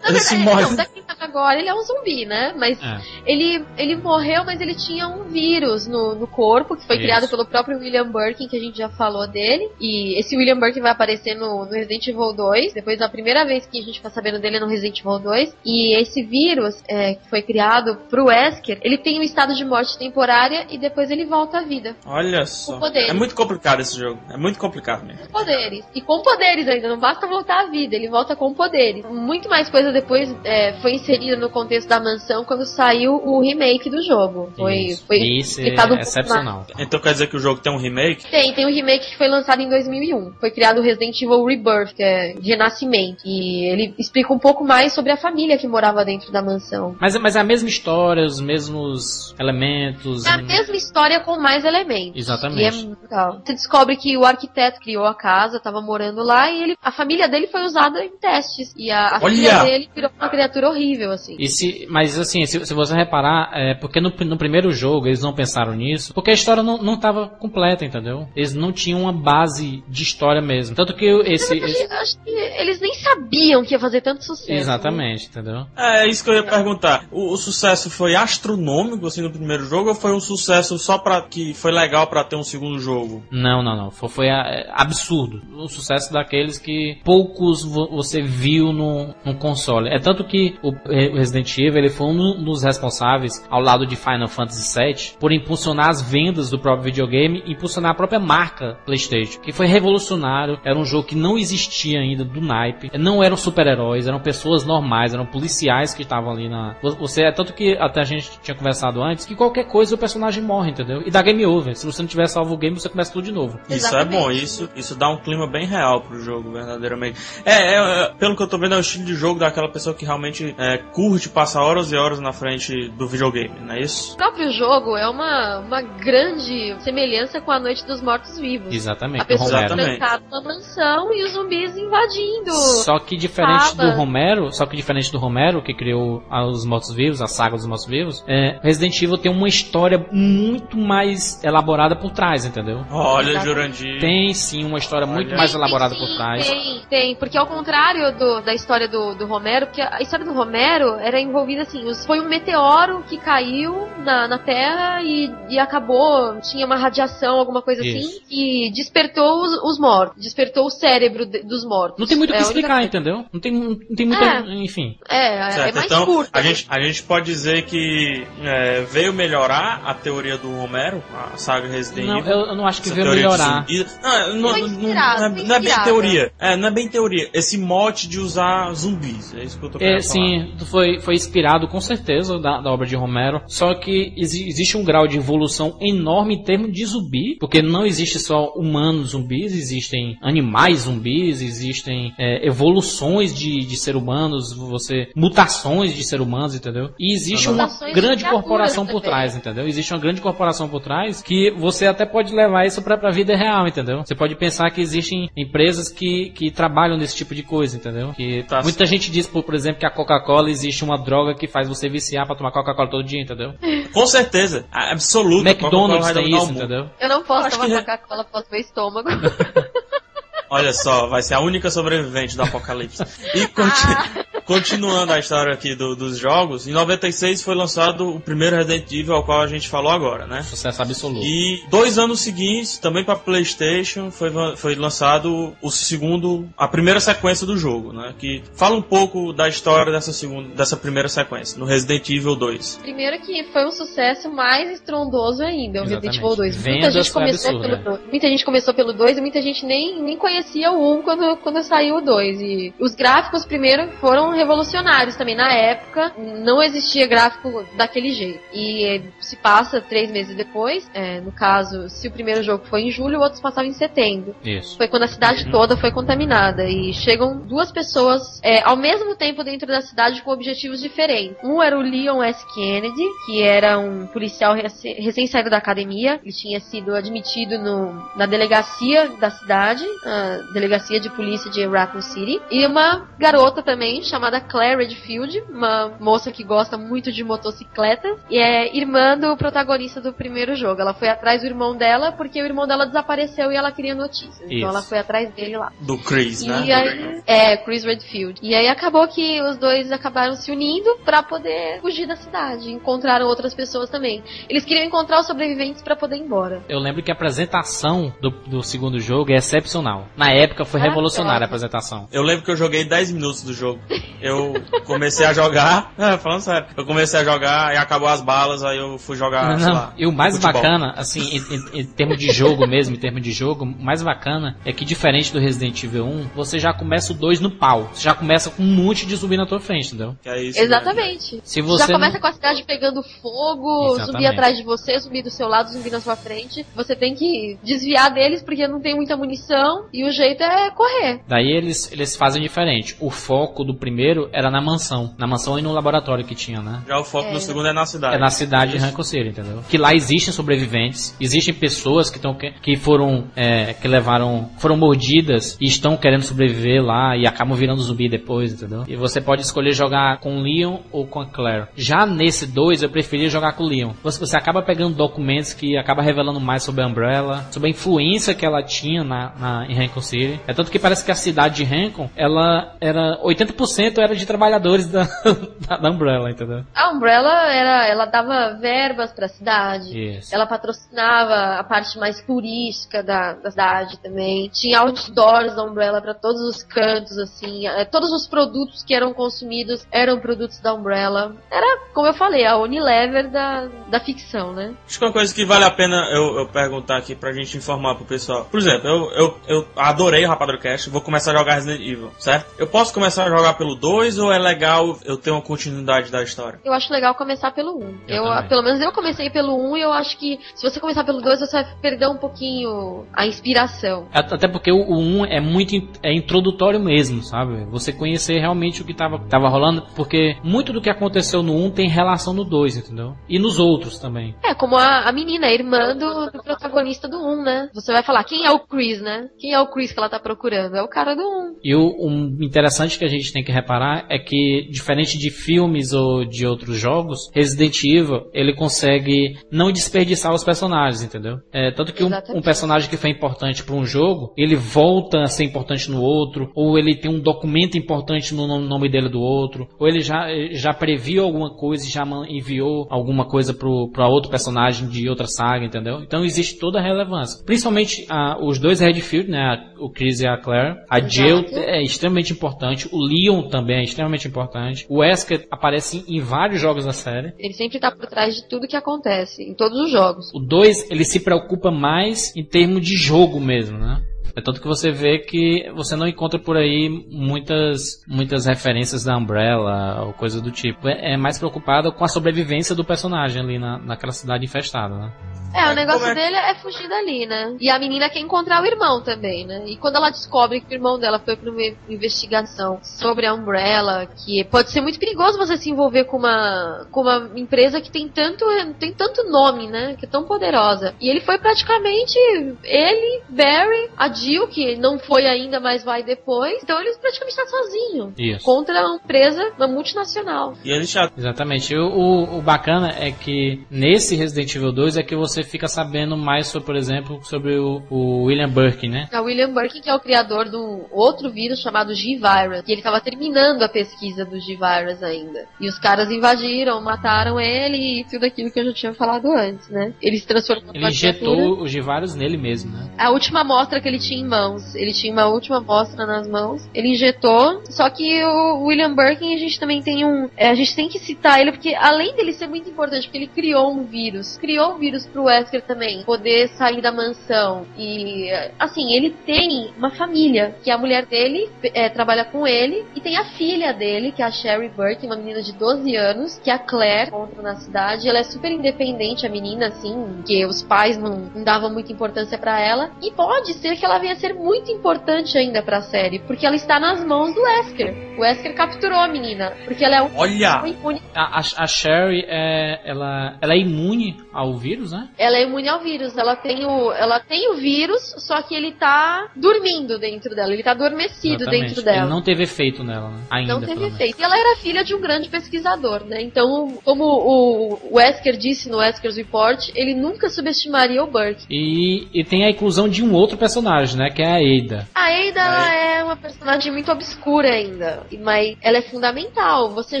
Na Ele se morre. não, daqui agora ele é um zumbi, né? Mas É. ele, ele morreu, mas ele tinha um vírus no, no corpo, que foi Isso. criado pelo próprio William Birkin, que a gente já falou dele. E esse William Birkin vai aparecer no, no Resident Evil 2. Depois da primeira vez que a gente fica sabendo dele é no Resident Evil 2. E esse vírus, é, que foi criado pro Wesker, ele tem um estado de morte temporária e depois ele volta à vida. Olha só. Com poderes. É muito complicado esse jogo. É muito complicado mesmo. poderes. E com poderes ainda, não basta voltar à vida, ele volta com poderes. Muito mais coisa depois é, foi inserida no contexto da mansão quando saiu o remake do jogo. Foi, Isso. foi Isso explicado é excepcional. Então quer dizer que o jogo tem um remake? Tem, tem um remake que foi lançado em 2001. Foi criado o Resident Evil Rebirth, que é Renascimento. E ele explica um pouco mais sobre a família que morava dentro da mansão. Mas, mas é a mesma história, os mesmos elementos. É a mesma história com mais elementos. Exatamente. E é muito legal. Você descobre que o arquiteto criou a casa, tava morando lá, e ele, a família dele foi usada em testes. E a, a filha dele virou uma criatura horrível. Horrível, assim. E se, mas assim, se, se você reparar, é porque no, no primeiro jogo eles não pensaram nisso, porque a história não, não tava completa, entendeu? Eles não tinham uma base de história mesmo. Tanto que esse. Mas esse- acho que eles nem sabiam que ia fazer tanto sucesso. né? exatamente, entendeu? É, é isso que eu ia perguntar. O, o sucesso foi astronômico, assim, no primeiro jogo, ou foi um sucesso só pra que foi legal pra ter um segundo jogo? Não, não, não. Foi, foi, é, absurdo. O sucesso daqueles que poucos vo- você viu no, no console. É tanto que o Resident Evil ele foi um dos responsáveis, ao lado de Final Fantasy VII, por impulsionar as vendas do próprio videogame e impulsionar a própria marca PlayStation, que foi revolucionário. Era um jogo que não existia ainda do naipe. Não eram super-heróis, eram pessoas normais, eram policiais que estavam ali na. Você é tanto que até a gente tinha conversado antes que qualquer coisa o personagem morre, entendeu? E dá game over. Se você não tiver salvo o game, você começa tudo de novo. Isso Exatamente. é bom, isso, isso dá um clima bem real pro jogo, verdadeiramente. É, é, é, pelo que eu tô vendo, é o estilo de jogo daquela pessoa que realmente é, curte passar horas e horas na frente do videogame, não é isso? O próprio jogo é uma, uma grande semelhança com a Noite dos Mortos-Vivos. Exatamente, A pessoa trancada numa mansão e os zumbis invadindo. Só que diferente Fala. do Romero, só que diferente do Romero, que criou a- os Mortos-Vivos, a saga dos Mortos-Vivos, é, Resident Evil tem uma história muito mais elaborada por trás, entendeu? Olha, Exatamente. Jurandir. Tem sim uma história muito Olha. mais Tem, elaborada tem, por trás. Tem, tem, porque ao contrário do- da história do, do Romero, porque a história do Romero era envolvida assim, foi um meteoro que caiu na, na Terra e, e acabou, tinha uma radiação, alguma coisa Isso. assim, e despertou os, os mortos, despertou o cérebro de- dos mortos. Não tem muito o É que a única explicar, coisa. entendeu? Não tem, não tem muita. É. Enfim. É, é Certo, mais então curto. a gente, a gente pode dizer que é, veio melhorar a teoria do Romero, a saga Resident Não, Evil. eu, eu não acho que veio melhorar. Não, não, não- não é, não é bem teoria. É, não é bem teoria. Esse mote de usar zumbis. É isso que eu tô querendo É, falar. Sim, foi, foi inspirado com certeza da, da obra de Romero. Só que exi- existe um grau de evolução enorme em termos de zumbi, porque não existe só humanos zumbis, existem animais zumbis, existem é, evoluções de, de ser humanos, você mutações de ser humanos, entendeu? E existe uma grande corporação por também. trás, entendeu? Existe uma grande corporação por trás que você até pode levar isso pra, pra vida real, entendeu? Você pode pensar que existem empresas que, que trabalham nesse tipo de coisa, entendeu? Que Tá muita gente diz, por, por exemplo, que a Coca-Cola existe uma droga que faz você viciar pra tomar Coca-Cola todo dia, entendeu? Com certeza. A- Absoluta. McDonald's Coca-Cola tem isso, entendeu? Eu não posso Acho tomar Coca-Cola, posso meu estômago. Olha só, vai ser a única sobrevivente do apocalipse. E conti- continuando a história aqui do- dos jogos, em 96 foi lançado o primeiro Resident Evil ao qual a gente falou agora, né? Sucesso absoluto. E dois anos seguintes, também para PlayStation, foi, foi lançado o segundo, a primeira sequência do jogo, né? Que fala um pouco da história dessa segunda, dessa primeira sequência, no Resident Evil 2. Primeiro que foi um sucesso mais estrondoso ainda, o Resident Exatamente. Evil 2. Vendas muita gente começou absurdo, pelo né? dois. Muita gente começou pelo 2 e muita gente nem, nem conhecia o 1 quando, quando saiu o 2. E os gráficos primeiro foram revolucionários também. Na época, não existia gráfico daquele jeito. E se passa três meses depois, eh, no caso, se o primeiro jogo foi em julho, o outro se passava em setembro. Isso. Foi quando a cidade Uhum. toda foi contaminada. E chegam duas pessoas é, ao mesmo tempo dentro da cidade com objetivos diferentes. Um era o Leon S. Kennedy, que era um policial recém-saído da academia. Ele tinha sido admitido no, na delegacia da cidade, a delegacia de polícia de Raccoon City. E uma garota também, chamada Claire Redfield, uma moça que gosta muito de motocicletas. E é irmã do protagonista do primeiro jogo. Ela foi atrás do irmão dela porque o irmão dela desapareceu e ela queria notícias. Isso. Então ela foi atrás dele lá. Do Chris, né? E aí, é, Chris Redfield. E aí acabou que os dois acabaram se unindo pra poder fugir da cidade. Encontraram outras pessoas também. Eles queriam encontrar os sobreviventes pra poder ir embora. Eu lembro que a apresentação do, do segundo jogo é excepcional. Na época foi revolucionária a apresentação. Eu lembro que eu joguei 10 minutos do jogo. Eu comecei a jogar, é, falando sério, eu comecei a jogar e acabou as balas, aí eu fui jogar, sei Não, lá, e o mais futebol. bacana, assim, em, em- em termos de jogo mesmo, em termos de jogo, o mais bacana é que diferente do Resident Evil 1, você já começa o 2 no pau. Você já começa com um monte de zumbi na tua frente, entendeu? Que é isso, né? Exatamente. Se você Já começa não- com a cidade pegando fogo, zumbi Exatamente. atrás de você, zumbi do seu lado, zumbi na sua frente. Você tem que desviar deles porque não tem muita munição e o jeito é correr. Daí eles, eles fazem diferente. O foco do primeiro primeiro era na mansão. Na mansão e no laboratório que tinha, né? Já o foco É. do segundo é na cidade. É na cidade de. Rancor City, entendeu? Que lá existem sobreviventes, existem pessoas que estão que foram é, que levaram foram mordidas e estão querendo sobreviver lá e acabam virando zumbi depois, entendeu? E você pode escolher jogar com o Leon ou com a Claire. Já nesse 2 eu preferia jogar com o Leon. Você, você acaba pegando documentos que acaba revelando mais sobre a Umbrella, sobre a influência que ela tinha na, na em Rancor City. É tanto que parece que a cidade de Rancor, ela era 80% era de trabalhadores da, da, da Umbrella, entendeu? A Umbrella era, ela dava verbas pra cidade. Isso. Ela patrocinava a parte mais turística da, da cidade também. Tinha outdoors da Umbrella pra todos os cantos, assim. Eh, Todos os produtos que eram consumidos eram produtos da Umbrella. Era, como eu falei, a Unilever da, da ficção, né? Acho que uma coisa que vale a pena eu, eu perguntar aqui pra gente informar pro pessoal. Por exemplo, eu, eu, eu adorei o Rapadura Cast, vou começar a jogar Resident Evil, certo? Eu posso começar a jogar pelo 2 ou é legal eu ter uma continuidade da história? Eu acho legal começar pelo 1. Eu Eu, também. pelo menos eu comecei pelo 1 e eu acho que se você começar pelo 2, você vai perder um pouquinho a inspiração. At- Até porque o 1 é muito é introdutório mesmo, sabe? Você conhecer realmente o que tava, tava rolando, porque muito do que aconteceu no 1 tem relação no 2, entendeu? E nos outros também. É, como a, a menina, a irmã do, do protagonista do 1, né? Você vai falar, quem é o Chris, né? Quem é o Chris que ela tá procurando? É o cara do 1. E o um interessante que a gente tem que reparar é que, diferente de filmes ou de outros jogos, Resident Evil, ele consegue não desperdiçar os personagens, entendeu? É, tanto que um, um personagem que foi importante para um jogo, ele volta a ser importante no outro, ou ele tem um documento importante no nome- dele do outro, ou ele já, já previu alguma coisa e já enviou alguma coisa para outro personagem de outra saga, entendeu? Então existe toda a relevância. Principalmente ah, os dois Redfield, né? a- O Chris e a Claire. A Exato. Jill é extremamente importante. O Leon também é extremamente importante. O Wesker aparece em vários jogos da série. Ele sempre tá por trás de tudo que acontece, em todos os jogos. O 2, ele se preocupa mais em termos de jogo mesmo, né? É tanto que você vê que você não encontra por aí muitas, muitas referências da Umbrella ou coisa do tipo. É, é mais preocupado com a sobrevivência do personagem ali na, naquela cidade infestada, né? É, o É, negócio é- dele é fugir dali, né? E a menina quer encontrar o irmão também, né? E quando ela descobre que o irmão dela foi pra uma investigação sobre a Umbrella, que pode ser muito perigoso você se envolver com uma, com uma empresa que tem tanto, tem tanto nome, né? Que é tão poderosa. E ele foi praticamente ele, Barry, a Jill, que não foi ainda, mas vai depois. Então ele praticamente tá sozinho. Isso. Contra uma empresa, uma multinacional. E ele já Exatamente. O, o, o bacana é que nesse Resident Evil 2 é que você fica sabendo mais sobre, por exemplo, sobre o, o William Burke, né? A William Burke, que é o criador do outro vírus chamado G-Virus. E ele estava terminando a pesquisa do G-Virus ainda. E os caras invadiram, mataram ele e tudo aquilo que eu já tinha falado antes, né? Ele se transformou Ele injetou os Givários nele mesmo, né? A última amostra que ele tinha em mãos. Ele tinha uma última amostra nas mãos. Ele injetou. Só que o William Birkin, a gente também tem um. é, a gente tem que citar ele, porque além dele ser muito importante, porque ele criou um vírus. Criou um vírus pro Wesker também. Poder sair da mansão. E assim, ele tem uma família. Que a mulher dele é, trabalha com ele. E tem a filha dele, que é a Sherry Birkin, uma menina de 12 anos. Que é a Claire encontra na cidade. Ela é super independente, a menina, assim. Que os pais não, não davam muita importância pra ela. E pode ser que ela venha a ser muito importante ainda pra série, porque ela está nas mãos do Wesker. O Wesker capturou a menina, porque ela é um Olha! imune, A, a, a Sherry é, ela, ela é imune ao vírus, né? Ela é imune ao vírus. Ela tem o, ela tem o vírus, só que ele tá dormindo dentro dela, ele tá adormecido Exatamente. dentro dela. Ele não teve efeito nela, né? Ainda, Não teve efeito. E ela era filha de um grande pesquisador, né? Então, como o Wesker disse no Wesker's Report, ele nunca subestimaria o Burke. E, e tem a inclusão de um outro personagem, né? Que é a Ada. A Ada ela é uma personagem muito obscura ainda, mas ela é fundamental. Você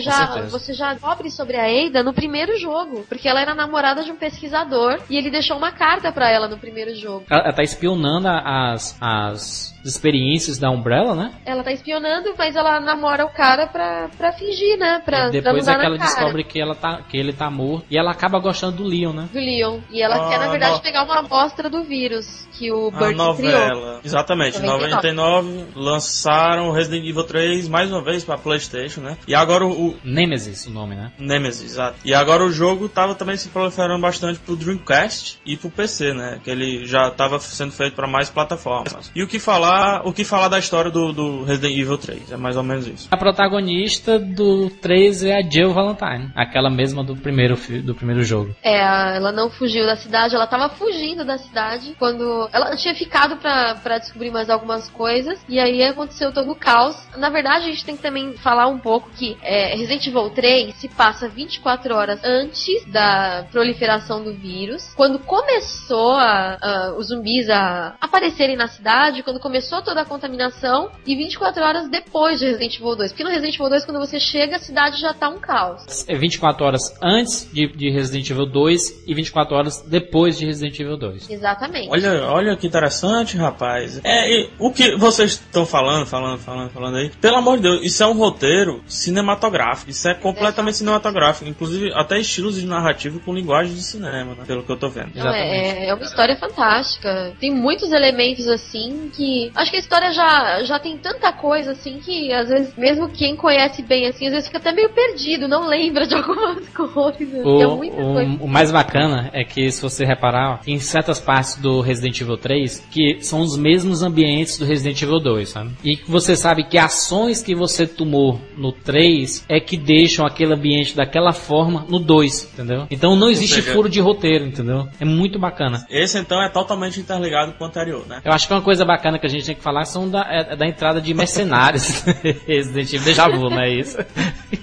já, você já descobre sobre a Ada no primeiro jogo, porque ela era namorada de um pesquisador e ele deixou uma carta pra ela no primeiro jogo. Ela, ela tá espionando as, as experiências da Umbrella, né? Ela tá espionando, mas ela namora o cara pra, pra fingir, né? Pra, e pra depois dar é que ela cara descobre que, ela tá, que ele tá morto. E ela acaba gostando do Leon, né? do Leon. E ela Ah, quer, na verdade, no- pegar uma amostra do vírus que o A Burke criou. novela. Exatamente, em 99. 99 lançaram Resident Evil 3 mais uma vez pra Playstation, né? E agora o, o Nemesis, o nome, né? Nemesis, exato. E agora o jogo tava também se proliferando bastante pro Dreamcast e pro PC, né? Que ele já tava sendo feito pra mais plataformas. E o que falar falar, o que falar da história do, do Resident Evil 3. É mais ou menos isso. A protagonista do 3 é a Jill Valentine, aquela mesma do primeiro, do primeiro jogo. É, ela não fugiu da cidade, ela tava fugindo da cidade quando ela tinha ficado pra, pra descobrir mais algumas coisas e aí aconteceu todo o caos. Na verdade, a gente tem que também falar um pouco que é, Resident Evil 3 se passa 24 horas antes da proliferação do vírus, quando começou a- a- os zumbis a aparecerem na cidade, quando começou toda a contaminação e 24 horas depois de Resident Evil 2. Porque no Resident Evil 2, quando você chega, a cidade já tá um caos. É 24 horas antes de, de Resident Evil 2 e 24 horas depois de Resident Evil 2. Exatamente. Olha, olha que interessante, rapaz. É, e o que vocês estão falando, falando, falando, falando aí. Pelo amor de Deus, isso é um roteiro cinematográfico. Isso é completamente cinematográfico. Inclusive, até estilos de narrativo com linguagem de cinema, né? Pelo que eu tô vendo. Não, é, é uma história fantástica. Tem muitos elementos assim que. Acho que a história já, já tem tanta coisa assim que às vezes, mesmo quem conhece bem assim, às vezes fica até meio perdido, não lembra de algumas coisas. O, é coisa. o, o mais bacana é que, se você reparar, tem certas partes do Resident Evil 3 que são os mesmos ambientes do Resident Evil 2, sabe? E que você sabe que ações que você tomou no 3 é que deixam aquele ambiente daquela forma no 2, entendeu? Então não existe seja- furo de roteiro, entendeu? É muito bacana. Esse então é totalmente interligado com o anterior, né? Eu acho que uma coisa bacana que a gente tem que falar são da, é- é da entrada de mercenários. Resident Evil Deja Vu, não é isso?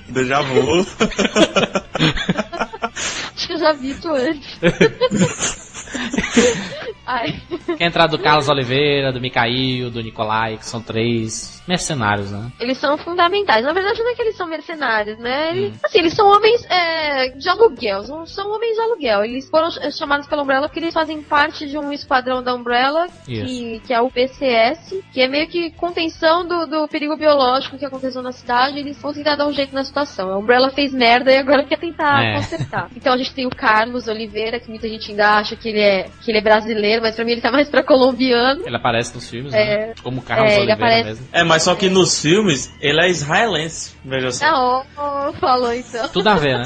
Déjà vu. Acho que eu já vi isso antes. Ai. Que a entrada do Carlos Oliveira, do Mikael, do Nicolai, que são três mercenários, né? Eles são fundamentais. Na verdade, não é que eles são mercenários, né? Eles, assim, eles são homens é, de aluguel. São, são homens de aluguel. Eles foram ch- chamados pela Umbrella porque eles fazem parte de um esquadrão da Umbrella, que, que é o PCS, que é meio que contenção do, do perigo biológico que aconteceu na cidade. Eles vão tentar dar um jeito na situação. A Umbrella fez merda e agora quer tentar É. consertar. Então a gente tem o Carlos Oliveira, que muita gente ainda acha que ele é, que ele é brasileiro, mas pra mim ele tá mais pra colombiano. Ele aparece nos filmes, É. né? Como Carlos É, ele Oliveira aparece- mesmo. É, mas só que nos filmes ele é israelense. Veja só. Ah, ó, falou então. Tudo a ver, né?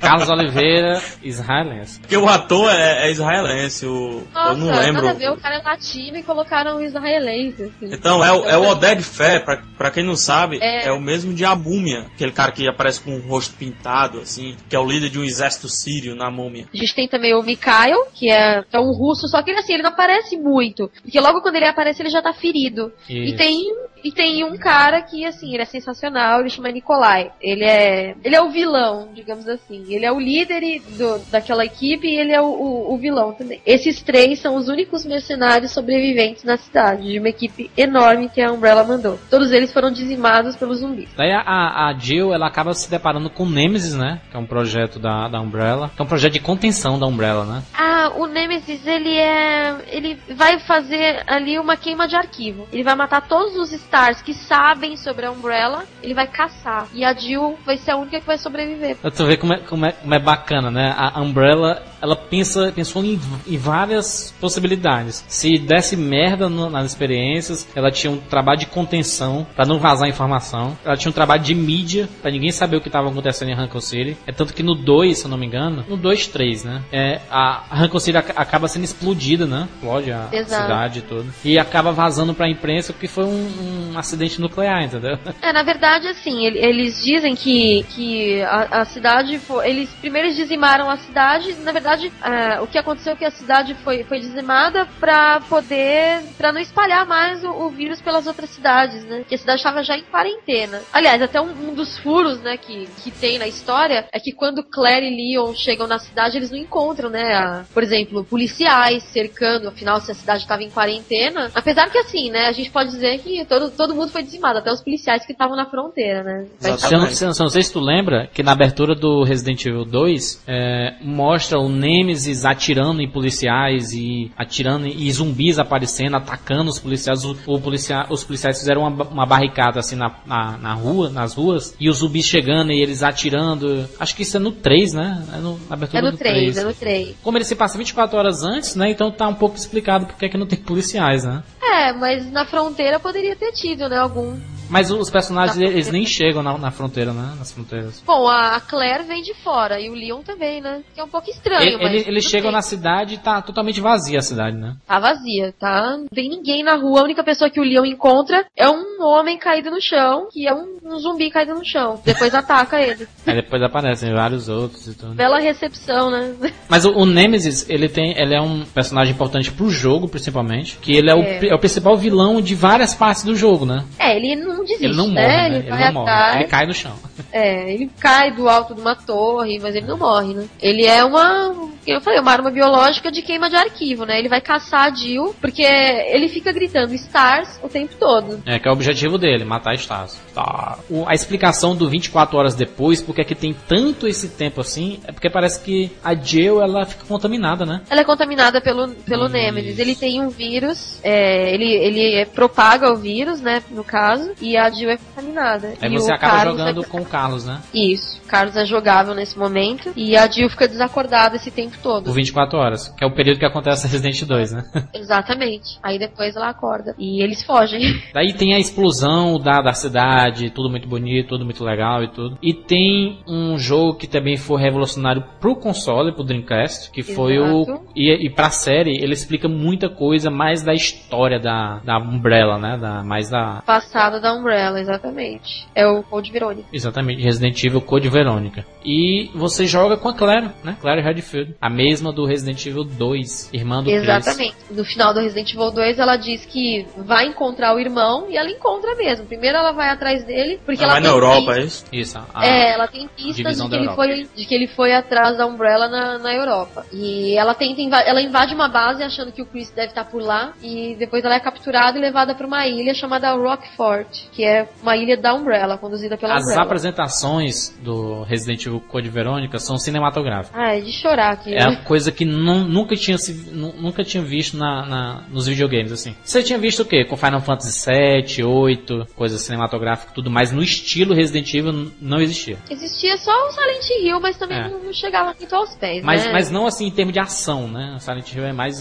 Carlos Oliveira, israelense. Porque o ator é, é israelense. O, Nossa, eu não lembro. nada a ver, o cara é latino e colocaram o israelense, assim. Então, é, o- é o Oded Fé, pra, pra quem não sabe, é. É. o mesmo de A Múmia, aquele cara que aparece com o rosto pintado, assim, que é o líder de um exército sírio na múmia. A gente tem também o Mikhail, que é, que é um russo, só que ele assim, ele não aparece muito. Porque logo quando ele aparece, ele já tá ferido. E Isso. tem, e tem um cara que, assim, ele é sensacional, ele chama Nikolai. Ele é. Ele é o vilão, digamos assim. Ele é o líder do, daquela equipe e ele é o, o, o vilão também. Esses três são os únicos mercenários sobreviventes na cidade, de uma equipe enorme que a Umbrella mandou. Todos eles foram dizimados pelos zumbis. Daí a, a Jill, ela acaba se deparando com o Nemesis, né? Que é um projeto da, da Umbrella. Que é um projeto de contenção da Umbrella, né? Ah, o Nemesis, ele é. Ele vai fazer ali uma queima de arquivo. Ele vai matar todos os Stars que sabem sobre a Umbrella, ele vai caçar. E a Jill vai ser a única que vai sobreviver. Tu ver como é, como é, como é bacana, né? A Umbrella, ela pensa, pensou em, em várias possibilidades. Se desse merda no- nas experiências, ela tinha um trabalho de contenção pra não vazar informação. Ela tinha um trabalho de mídia pra ninguém saber o que estava acontecendo em Rancor City. É tanto que no 2, se eu não me engano, no 2, 3, né? É, a a Rancor City ac- acaba sendo explodida, né? Explode a Exato. cidade e tudo. E acaba vazando pra imprensa porque foi um, um acidente nuclear, entendeu? É, na verdade, assim, ele- eles dizem que, que a, a cidade foi. Eles primeiro eles dizimaram a cidade. Na verdade, ah, o que aconteceu é que a cidade foi, foi dizimada pra poder. pra não espalhar mais o, o vírus pelas outras cidades, né? Que a cidade estava já em quarentena. Aliás, até um, um dos furos, né, que, que tem na história é que quando Claire e Leon chegam na cidade, eles não encontram, né? a- por exemplo, policiais cercando, afinal, se a cidade estava em quarentena. Apesar que assim, né, a gente pode dizer que todo, todo mundo foi dizimado, até os policiais que estavam na fronteira, né? Se eu, se se eu não sei se tu lembra que na abertura do Resident Evil 2 é, mostra o Nemesis atirando em policiais e atirando e zumbis aparecendo, atacando os policiais. O, o policia- os policiais fizeram uma, uma barricada assim na, na, na rua, nas ruas, e os zumbis chegando e eles atirando. Acho que isso é no 3, né? É no, na abertura É no do 3, é no 3. Como ele se passa 24 horas antes, né? Então tá um pouco explicado porque é que não tem policiais, né? É, mas na fronteira poderia ter tido, né, algum. Mas os personagens, eles nem chegam na, na fronteira, né? Nas fronteiras. Bom, a Claire vem de fora e o Leon também, né? Que é um pouco estranho, Ele- mas ele- eles tudo chegam na cidade e tá totalmente vazia a cidade, né? Tá vazia, tá? Não tem ninguém na rua. A única pessoa que o Leon encontra é um homem caído no chão, que é um, um zumbi caído no chão. Depois ataca ele. Aí depois aparecem vários outros e tudo. Bela recepção, né? Mas o, o Nemesis, ele tem, ele é um personagem importante pro jogo, principalmente, que ele é, O, É. pri- é o principal vilão de várias partes do jogo, né? É, ele não desiste, Ele não morre, né? né? Ele, Ele vai não morre, atrás. ele cai no chão. É, ele cai do alto de uma torre, mas ele não morre, né? Ele é uma, eu falei, uma arma biológica de queima de arquivo, né? Ele vai caçar a Jill, porque ele fica gritando Stars o tempo todo. É, que é o objetivo dele, matar Stars. Tá. O- a explicação do 24 horas depois, porque é que tem tanto esse tempo assim, é porque parece que a Jill, ela fica contaminada, né? Ela é contaminada pelo, pelo Isso. Nemesis. Ele tem um vírus, é, ele, ele é- propaga o vírus, né, no caso, e a Jill é contaminada. Aí E você acaba Carlos jogando é- com o Carlos, né? Isso, o Carlos é jogável nesse momento, e a Jill fica desacordada esse tempo todo. Por 24 horas, que é o período que acontece Resident 2, né? Exatamente. Aí depois ela acorda. E eles fogem. Daí tem a explosão da, da cidade, tudo muito bonito, tudo muito legal e tudo. E tem um jogo que também foi revolucionário pro console, pro Dreamcast, que foi Exato. o. E, e pra série, ele explica muita coisa mais da história da, da Umbrella, né? Da, mais da. Passada da Umbrella, exatamente. É o Code Verônica. Exatamente, Resident Evil Code Verônica. E você joga com a Claire, né? Claire Redfield. A mesma do Resident Evil 2, irmã do Chris. Exatamente. No final do Resident Evil 2, ela diz que vai encontrar o irmão e ela encontra mesmo. Primeiro ela vai atrás dele, porque Ela ela, vai na Europa, pista- é isso? Isso. É, ela tem pistas de que, ele Europa. foi, de que ele foi atrás da Umbrella na, na Europa. E ela tenta inva- ela invade uma base achando que o Chris deve estar por lá. E depois ela é capturada e levada para uma ilha chamada Rockfort, que é uma ilha da Umbrella, conduzida pela As Umbrella. apresentações do Resident Evil Code Verônica são cinematográficas. Ah, é de chorar aqui. É uma coisa que nu- nunca tinha, se, nu- nunca tinha visto na, na- nos videogames, assim. Você tinha visto o quê? Com Final Fantasy VII, 8, coisa cinematográfica tudo mais, no estilo Resident Evil não existia. Existia só o Silent Hill, mas também É. não, não chegava muito aos pés, Mas, né? mas não assim em termos de ação, né? O Silent Hill é mais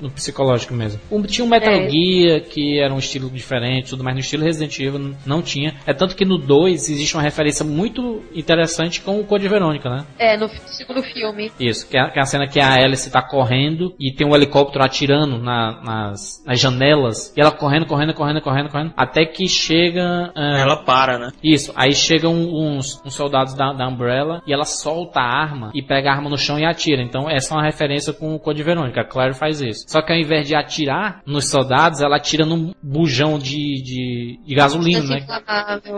no psicológico mesmo. Um- tinha um Metal É. Gear, que era um estilo diferente, tudo mais no estilo Resident Evil n- não tinha. É tanto que no 2 existe uma referência muito interessante com o Code Verônica, né? É, no segundo filme. Isso, que é, que é a cena que a Alice tá correndo e tem um helicóptero atirando na- nas, nas janelas. E ela correndo, correndo, correndo, correndo, correndo. Até que chega. ah, Ela para, né? Isso, aí chegam uns, uns soldados da, da Umbrella e ela solta a arma e pega a arma no chão e atira. Então essa é uma referência com o Code Verônica. A Claire faz isso. Só que ao invés de atirar nos soldados, ela atira num bujão de, de, de gasolina, né?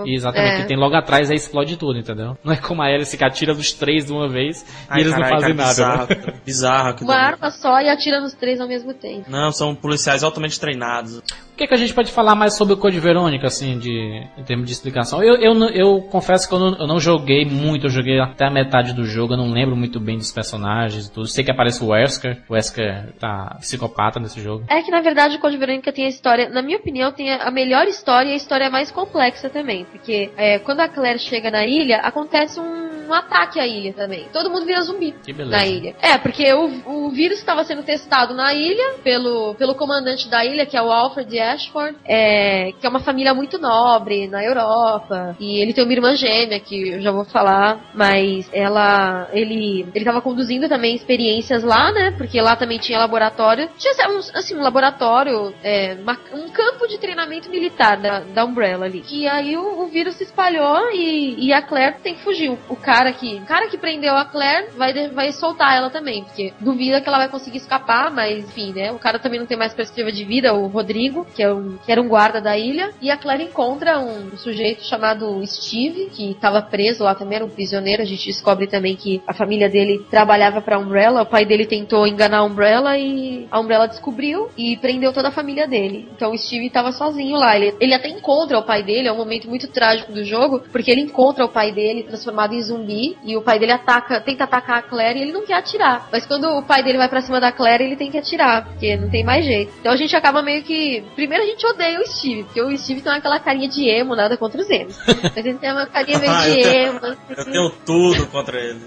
Exatamente, É. que tem logo atrás aí explode tudo, entendeu? Não é como a Alice que atira nos três de uma vez e eles não carai, fazem cara, nada. né? Bizarro aquilo Uma arma só e atira nos três ao mesmo tempo. Não, são policiais altamente treinados. O que, que a gente pode falar mais sobre o Code Verônica, assim, de, em termos de explicação? Eu, eu, eu confesso que eu não, eu não joguei muito, eu joguei até a metade do jogo, eu não lembro muito bem dos personagens e tudo. Sei que aparece o Wesker, o Wesker tá psicopata nesse jogo. É que na verdade o Code Verônica tem a história, na minha opinião, tem a melhor história e a história mais complexa também. Porque é, quando a Claire chega na ilha, acontece um, um ataque à ilha também. Todo mundo vira zumbi na ilha. É, porque o, o vírus estava sendo testado na ilha pelo, pelo comandante da ilha, que é o Alfred Ashford, é, que é uma família muito nobre na Europa. E ele tem uma irmã gêmea, que eu já vou falar, mas ela. Ele. Ele tava conduzindo também experiências lá, né? Porque lá também tinha laboratório. Tinha assim, um laboratório, é, uma- um campo de treinamento militar da, da Umbrella ali. E aí o, o vírus se espalhou e, e a Claire tem que fugir. O, o cara que. O cara que prendeu a Claire vai, vai soltar ela também, porque duvida que ela vai conseguir escapar, mas enfim, né? O cara também não tem mais perspectiva de vida, o Rodrigo, que, é um, que era um guarda da ilha. E a Claire encontra um sujeito chamado Steve, que estava preso lá também, era um prisioneiro. A gente descobre também que a família dele trabalhava pra Umbrella. O pai dele tentou enganar a Umbrella e a Umbrella descobriu e prendeu toda a família dele. Então o Steve estava sozinho lá. Ele, ele até encontra o pai dele, é um momento muito trágico do jogo, porque ele encontra o pai dele transformado em zumbi e o pai dele ataca, tenta atacar a Claire e ele não quer atirar. Mas quando o pai dele vai pra cima da Claire, ele tem que atirar, porque não tem mais jeito. Então a gente acaba meio que. Primeiro a gente odeia o Steve, porque o Steve tem aquela carinha de emo, nada contra os emos. Mas ele tem uma carinha meio Ah, de eu tenho- emo. assim. Eu tenho tudo contra ele.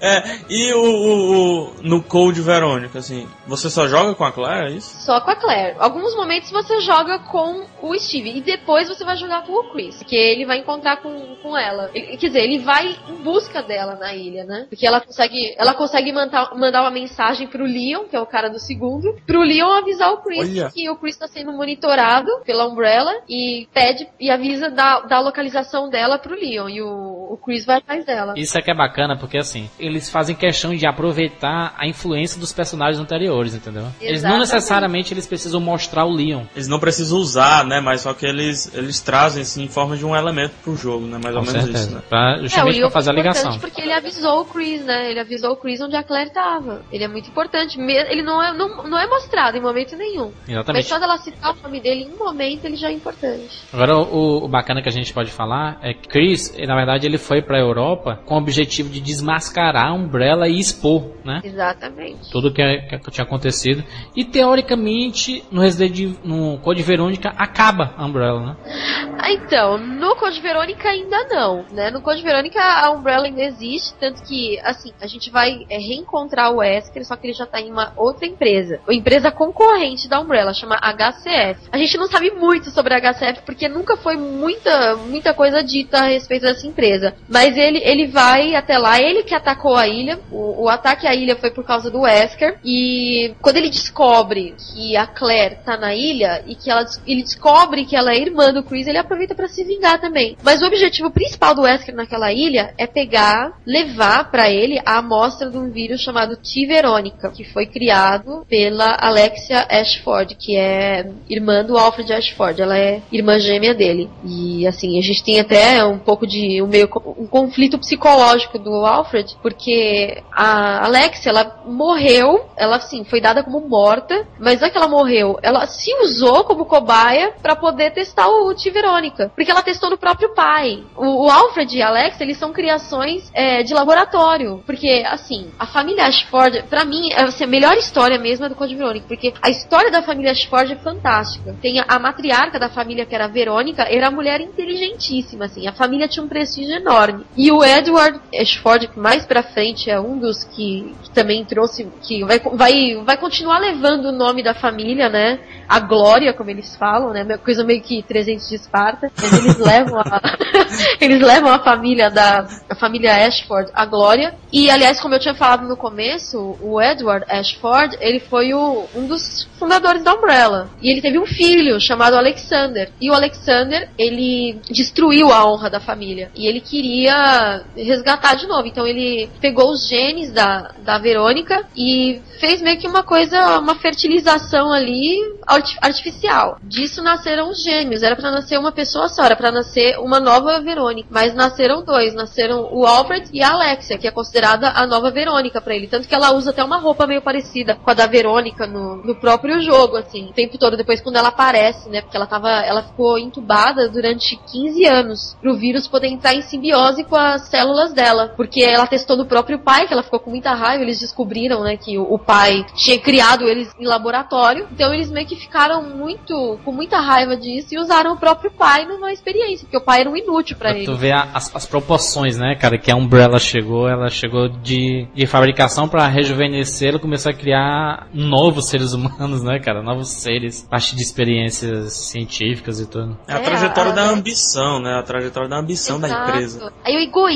É, e o, o, o, no Code Verônica, assim, você só joga com a Claire, é isso? Só com a Claire. Alguns momentos você joga com o Steve e depois você vai jogar com o Chris, que ele vai encontrar com, com ela. Ele, quer dizer, ele vai em busca dela na ilha, né? Porque ela consegue, ela consegue mandar, mandar uma mensagem pro Leon, que é o cara do segundo, pro Leon avisar o Chris Olha. que o Chris tá sendo monitorado pela Umbrella e pede e avisa da, da localização dela pro Leon. E o, o Chris vai atrás dela. Isso é que é bacana, porque assim, eles fazem questão de aproveitar a influência dos personagens anteriores, entendeu? Exatamente. Eles não necessariamente eles precisam mostrar o Leon. Eles não precisam usar, né? Mas só que eles, eles trazem assim, em forma de um elemento pro jogo, né? Mais Com ou menos certeza. isso, né? Pra, justamente é, pra fazer a ligação. porque ele avisou o Chris, né? Ele avisou o Chris onde a Claire tava. Ele é muito importante. Ele não é, não, não é mostrado em momento nenhum. Exatamente. Mas só dela citar o nome dele em um momento, ele já é importante. Agora, o, o bacana que a gente pode falar é que Chris, na verdade, ele foi pra Europa com o objetivo de desmascarar a Umbrella e expor, né? Exatamente. Tudo que, que tinha acontecido. E teoricamente, no Resident no Code Verônica acaba a Umbrella, né? Ah, então, no Code Verônica ainda não, né? No Code Verônica a Umbrella ainda existe, tanto que, assim, a gente vai é, reencontrar o Wesker, só que ele já tá em uma outra empresa. Uma empresa concorrente da Umbrella, chama HCF. A gente não sabe muito sobre a HCF porque nunca foi muita, muita coisa dita a respeito dessa empresa. Mas ele, ele vai até lá, ele que atacou a ilha. O, o ataque à ilha foi por causa do Wesker. E quando ele descobre que a Claire tá na ilha e que ela, ele descobre que ela é irmã do Chris, ele aproveita para se vingar também. Mas o objetivo principal do Wesker naquela ilha é pegar, levar para ele a amostra de um vírus chamado T. Verônica, que foi criado pela Alexia Ashford, que é irmã do Alfred Ashford. Ela é irmã gêmea dele. E assim, a gente tem até um pouco de um meio um conflito psicológico do Alfred, porque a Alexia, ela morreu, ela assim, foi dada como morta, mas não é que ela morreu, ela se usou como cobaia para poder testar o T. Verônica, porque ela testou no próprio pai. O, o Alfred e a Alexia, eles são criações é, de laboratório, porque assim, a família Ashford, para mim, é assim, a melhor história mesmo é do Code Verônica, porque a história da família Ashford é fantástica. Tem a, a matriarca da família, que era a Verônica, era uma mulher inteligentíssima, assim, a família tinha um prestígio enorme. E o Edward Ashford, que mais pra frente é um dos que, que também trouxe, que vai, vai, vai continuar levando o nome da família, né? A glória, como eles falam, né? Coisa meio que 300 de Esparta. Mas eles levam a, eles levam a família da, a família Ashford à glória. E, aliás, como eu tinha falado no começo, o Edward Ashford, ele foi o, um dos fundadores da Umbrella. E ele teve um filho chamado Alexander. E o Alexander, ele destruiu a honra da família. E ele queria resgatar de novo. Então ele pegou os genes da, da Verônica e fez meio que uma coisa, uma fertilização ali artificial. Disso nasceram os gêmeos. Era para nascer uma pessoa só, era para nascer uma nova Verônica. Mas nasceram dois. Nasceram o Alfred e a Alexia, que é considerada a nova Verônica para ele. Tanto que ela usa até uma roupa meio parecida com a da Verônica no, no próprio jogo, assim. O tempo todo, depois quando ela aparece, né? Porque ela tava. Ela ficou entubada durante 15 anos. Pro vírus poder entrar em simbiose com as células dela. Porque ela testou no próprio pai, que ela ficou com muita raiva. Eles descobriram, né, que o, o pai tinha criado eles em laboratório. Então eles meio que ficaram muito. com muita raiva disso e usaram o próprio pai numa experiência. Porque o pai era um inútil para ele. Tu vê a, as, as, proporções, né, cara, que a Umbrella chegou. Ela chegou de, de fabricação para rejuvenescer. Ela começou a criar novos seres humanos, né, cara? Novos seres. Parte de experiências científicas e tudo. É a trajetória é, a, da ambição, né? A trajetória da ambição Exato. da empresa. Aí o egoísmo,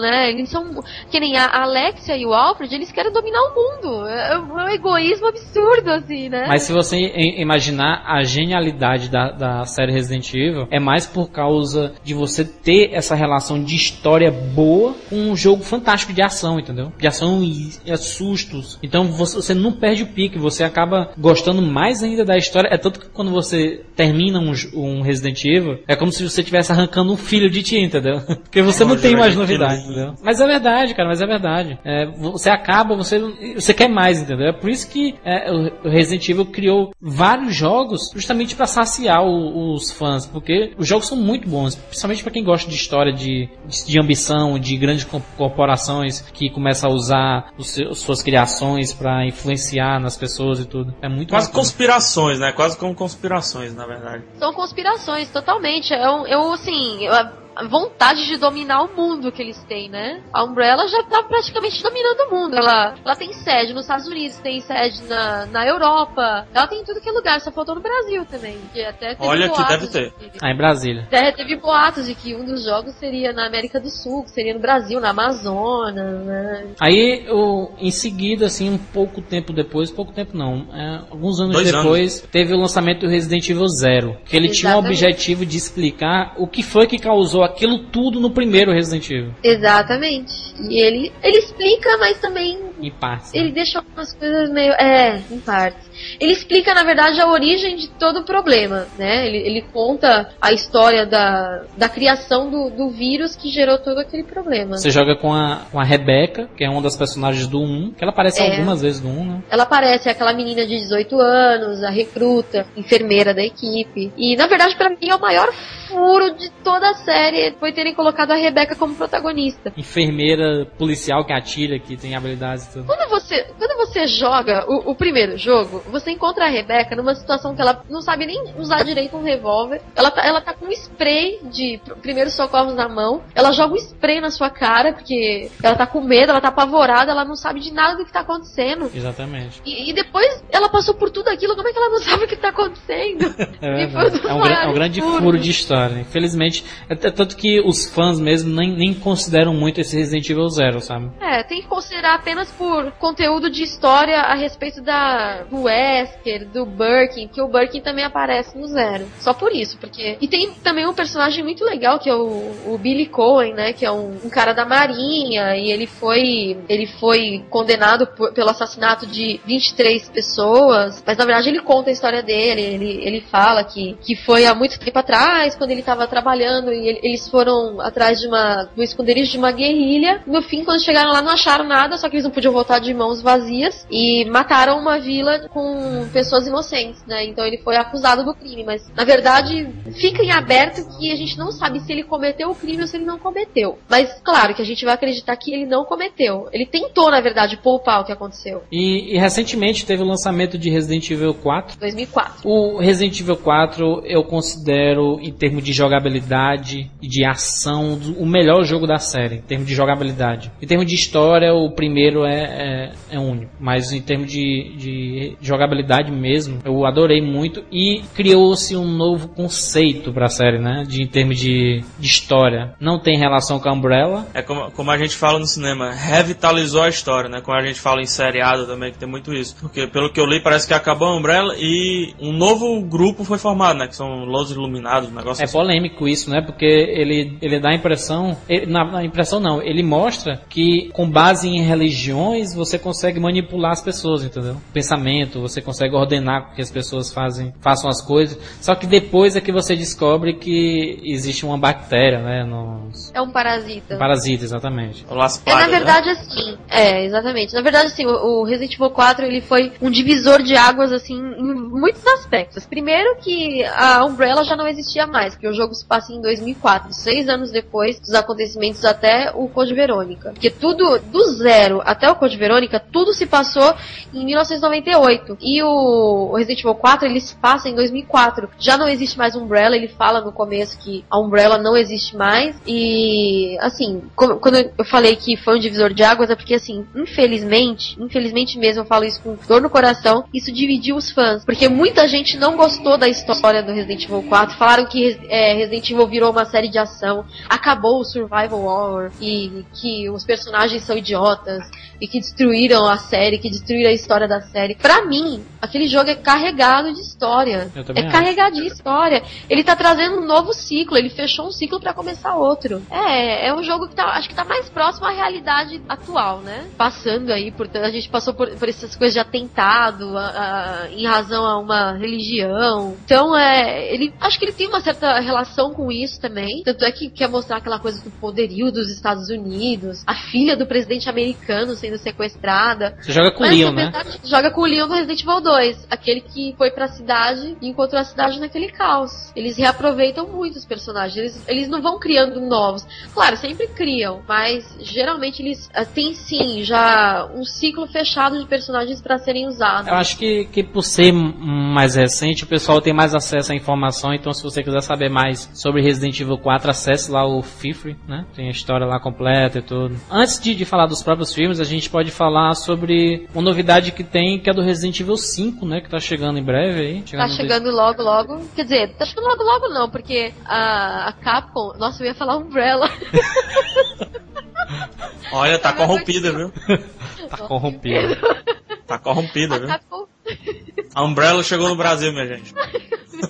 né? Eles são. Que nem a Alexia e o Alfred, eles querem dominar o mundo. É, é um egoísmo absurdo, assim, né? Mas se você imaginar a genialidade da, da série Resident Evil, é mais por causa de você ter essa relação de história boa com um jogo fantástico de ação, entendeu? De ação e, e sustos. Então você, você não perde o pique, você acaba gostando mais ainda da história. É tanto que quando você termina um, um Resident Evil, é como se você estivesse arrancando um filho de ti, entendeu? Porque você não tem mais novidade, entendeu? Mas é verdade, cara, mas é verdade. É, você acaba, você, você quer mais, entendeu? É por isso que é, o Resident Evil criou vários jogos justamente para saciar o, os fãs, porque os jogos são muito bons, principalmente para quem gosta de história de, de ambição, de grandes corporações que começam a usar os, suas criações para influenciar nas pessoas e tudo. É muito Quase bacana. conspirações, né? Quase como conspirações, na verdade. São conspirações, totalmente. Eu, eu assim, eu, vontade de dominar o mundo que eles têm, né? A Umbrella já tá praticamente dominando o mundo. Ela, ela tem sede nos Estados Unidos, tem sede na, na Europa, ela tem tudo que é lugar, só faltou no Brasil também. Que até Olha que deve ter. De, ah, em Brasília. Até teve boatos de que um dos jogos seria na América do Sul, que seria no Brasil, na Amazonas, né? Aí, o, em seguida, assim, um pouco tempo depois, pouco tempo não, é, alguns anos Dois depois, anos. teve o lançamento do Resident Evil Zero, que ele Exatamente. tinha o objetivo de explicar o que foi que causou aquilo tudo no primeiro Resident Evil. Exatamente. E ele, ele explica, mas também. Em partes. Ele né? deixa algumas coisas meio. É, em partes. Ele explica, na verdade, a origem de todo o problema, né? Ele, ele conta a história da, da criação do, do vírus que gerou todo aquele problema. Você joga com a, com a Rebeca, que é uma das personagens do 1, que ela aparece é. algumas vezes no 1, né? Ela aparece, é aquela menina de 18 anos, a recruta, enfermeira da equipe. E, na verdade, para mim é o maior furo de toda a série foi terem colocado a Rebeca como protagonista. Enfermeira policial que atira, que tem habilidades e tudo. Quando você, quando você joga o, o primeiro jogo, você encontra a Rebeca numa situação que ela não sabe nem usar direito um revólver. Ela tá, ela tá com um spray de primeiros socorros na mão. Ela joga um spray na sua cara, porque ela tá com medo, ela tá apavorada, ela não sabe de nada do que tá acontecendo. Exatamente. E, e depois ela passou por tudo aquilo, como é que ela não sabe o que tá acontecendo? é, é, um, é um grande furo. furo de história. Infelizmente, é, é tanto que os fãs mesmo nem, nem consideram muito esse Resident Evil Zero, sabe? É, tem que considerar apenas por conteúdo de história a respeito da do Wesker, do Birkin, que o Birkin também aparece no Zero. Só por isso, porque... E tem também um personagem muito legal, que é o, o Billy Cohen, né, que é um, um, cara da marinha, e ele foi ele foi condenado por, pelo assassinato de 23 pessoas, mas na verdade ele conta a história dele, ele, ele fala que, que foi há muito tempo atrás, quando ele estava trabalhando, e ele, eles foram atrás de uma, do esconderijo de uma guerrilha, no fim, quando chegaram lá, não acharam nada, só que eles não podiam voltar de mãos vazias, e mataram uma vila com pessoas inocentes, né? Então ele foi acusado do crime, mas na verdade fica em aberto que a gente não sabe se ele cometeu o crime ou se ele não cometeu. Mas claro que a gente vai acreditar que ele não cometeu. Ele tentou, na verdade, poupar o que aconteceu. E, e recentemente teve o lançamento de Resident Evil 4. 2004. O Resident Evil 4 eu considero, em termos de jogabilidade e de ação, o melhor jogo da série, em termos de jogabilidade. Em termos de história, o primeiro é, é, é único. Mas em termos de, de jogabilidade mesmo, eu adorei muito e criou-se um novo conceito para a série, né? De, em termos de, de história. Não tem relação com a Umbrella. É como, como a gente fala no cinema, revitalizou a história, né? Como a gente fala em seriado também, que tem muito isso. Porque pelo que eu li, parece que acabou a Umbrella e um novo grupo foi formado, né? Que são Los Iluminados, um negócio É assim. polêmico isso, né? Porque ele, ele dá a impressão. Ele, na, na impressão não, ele mostra que com base em religiões você consegue manipular as pessoas, entendeu? Pensamento, você consegue ordenar que as pessoas fazem, façam as coisas. Só que depois é que você descobre que existe uma bactéria, né? Nos... É um parasita. Um parasita, exatamente. é, na verdade, né? assim. É, exatamente. Na verdade, assim, o, o Resident Evil 4 ele foi um divisor de águas, assim, em muitos aspectos. Primeiro que a Umbrella já não existia mais, porque o jogo se passa em 2004, seis anos depois dos acontecimentos até o Code Verônica. Porque tudo, do zero até o Code Verônica, tudo se passou em 1998. E o Resident Evil 4, ele se passa em 2004. Já não existe mais Umbrella, ele fala no começo que a Umbrella não existe mais. E, assim, quando eu falei que foi um divisor de águas, é porque, assim, infelizmente, infelizmente mesmo, eu falo isso com dor no coração, isso dividiu os fãs. Porque muita gente não gostou da história do Resident Evil 4, falaram que é, Resident Evil virou uma série de ação, acabou o Survival Horror e que os personagens são idiotas e que destruíram a série, que destruíram a história da série. Para mim, aquele jogo é carregado de história. é acho. carregado de história. Ele tá trazendo um novo ciclo, ele fechou um ciclo para começar outro. É, é um jogo que tá, acho que tá mais próximo à realidade atual, né? Passando aí, por, a gente passou por, por essas coisas de atentado, a, a, em razão a uma religião. Então, é, ele, acho que ele tem uma certa relação com isso também. Tanto é que quer mostrar aquela coisa do poderio dos Estados Unidos, a filha do presidente americano sendo sequestrada. Você joga com o Leon, né? Joga com o Leon do Resident Evil 2, aquele que foi pra cidade e encontrou a cidade naquele caos. Eles reaproveitam muito os personagens, eles, eles não vão criando novos. Claro, sempre criam, mas geralmente eles uh, têm sim já um ciclo fechado de personagens para serem usados. Eu acho que, que por ser mais recente, o pessoal tem mais acesso à informação, então se você quiser saber mais sobre Resident Evil 4, acesse lá o FIFRE, né? Tem a história lá completa e tudo. Antes de, de falar dos próprios filmes, a gente pode falar sobre uma novidade que tem, que é do Resident Evil 5, né? Que tá chegando em breve aí. Chegando tá chegando logo, logo. Quer dizer, tá chegando logo, logo não, porque a, a Capcom... Nossa, eu ia falar Umbrella. Olha, tá corrompida, viu? tá corrompida. Tá corrompida, viu? A Umbrella chegou no Brasil, minha gente.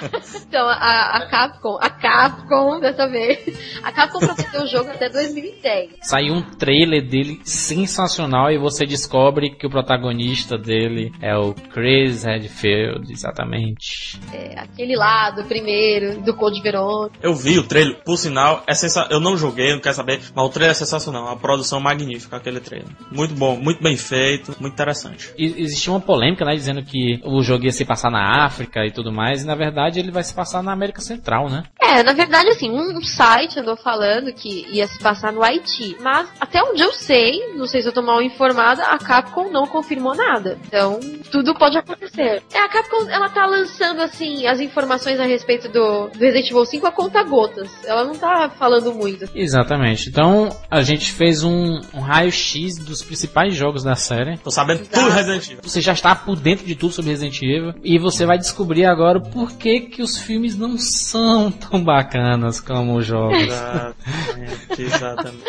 Então, a, a, Capcom, a Capcom dessa vez, a Capcom prometeu o jogo até 2010. Saiu um trailer dele sensacional e você descobre que o protagonista dele é o Chris Redfield, exatamente. É, aquele lá do primeiro, do Code Verônica. Eu vi o trailer, por sinal, é sensa... eu não joguei, não quero saber, mas o trailer é sensacional, uma produção magnífica aquele trailer. Muito bom, muito bem feito, muito interessante. E, existia uma polêmica, né, dizendo que o jogo ia se passar na África e tudo mais, e na verdade ele vai se passar na América Central, né? É, na verdade, assim, um site andou falando que ia se passar no Haiti. Mas até onde eu sei, não sei se eu tô mal informada, a Capcom não confirmou nada. Então, tudo pode acontecer. É, a Capcom, ela tá lançando, assim, as informações a respeito do, do Resident Evil 5 a conta gotas. Ela não tá falando muito. Exatamente. Então, a gente fez um, um raio-x dos principais jogos da série. Tô sabendo Exato. tudo Resident Evil. Você já está por dentro de tudo sobre Resident Evil. E você vai descobrir agora o porquê que os filmes não são tão bacanas como os jogos. Exatamente, exatamente.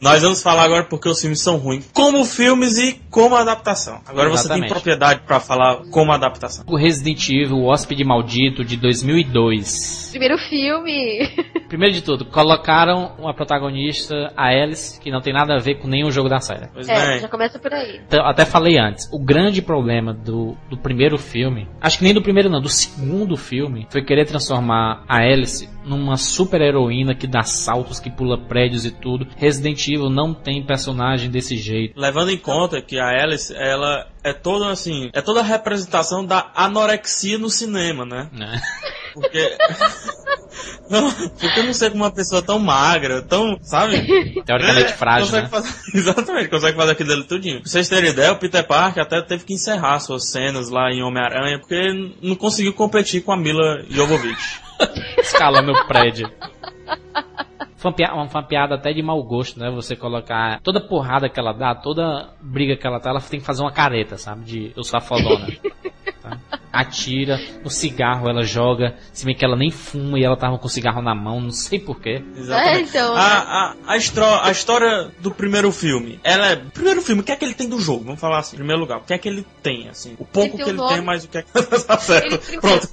Nós vamos falar agora porque os filmes são ruins, como filmes e como adaptação. Agora exatamente. você tem propriedade para falar como adaptação. O Resident Evil, o Hóspede Maldito, de 2002. Primeiro filme. Primeiro de tudo, colocaram uma protagonista, a Alice, que não tem nada a ver com nenhum jogo da série. Pois é, bem. já começa por aí. Então, até falei antes, o grande problema do, do primeiro filme, acho que nem do primeiro não, do segundo filme, foi querer transformar a Alice numa super heroína que dá saltos, que pula prédios e tudo. Resident Evil não tem personagem desse jeito. Levando em conta que a Alice, ela é toda assim, é toda a representação da anorexia no cinema, né? É. Porque Não, porque eu não sei como uma pessoa tão magra, tão, sabe? Teoricamente é, frágil, né? fazer, Exatamente, consegue fazer aquilo dele tudinho. Pra vocês terem ideia, o Peter Parker até teve que encerrar suas cenas lá em Homem-Aranha, porque não conseguiu competir com a Mila Jovovich. Escalando o prédio. Foi uma, uma piada até de mau gosto, né? Você colocar toda porrada que ela dá, toda briga que ela tá, ela tem que fazer uma careta, sabe? De eu sou a fodona. Tá? Atira, no cigarro ela joga, se bem que ela nem fuma e ela tava com o cigarro na mão, não sei porquê. Exatamente. É, então, a, a, a, história, a história do primeiro filme, ela é. Primeiro filme, o que é que ele tem do jogo? Vamos falar assim, em primeiro lugar, o que é que ele tem, assim? O pouco ele que ele nome... tem, mas o que é que tá certo. Ele, Pronto.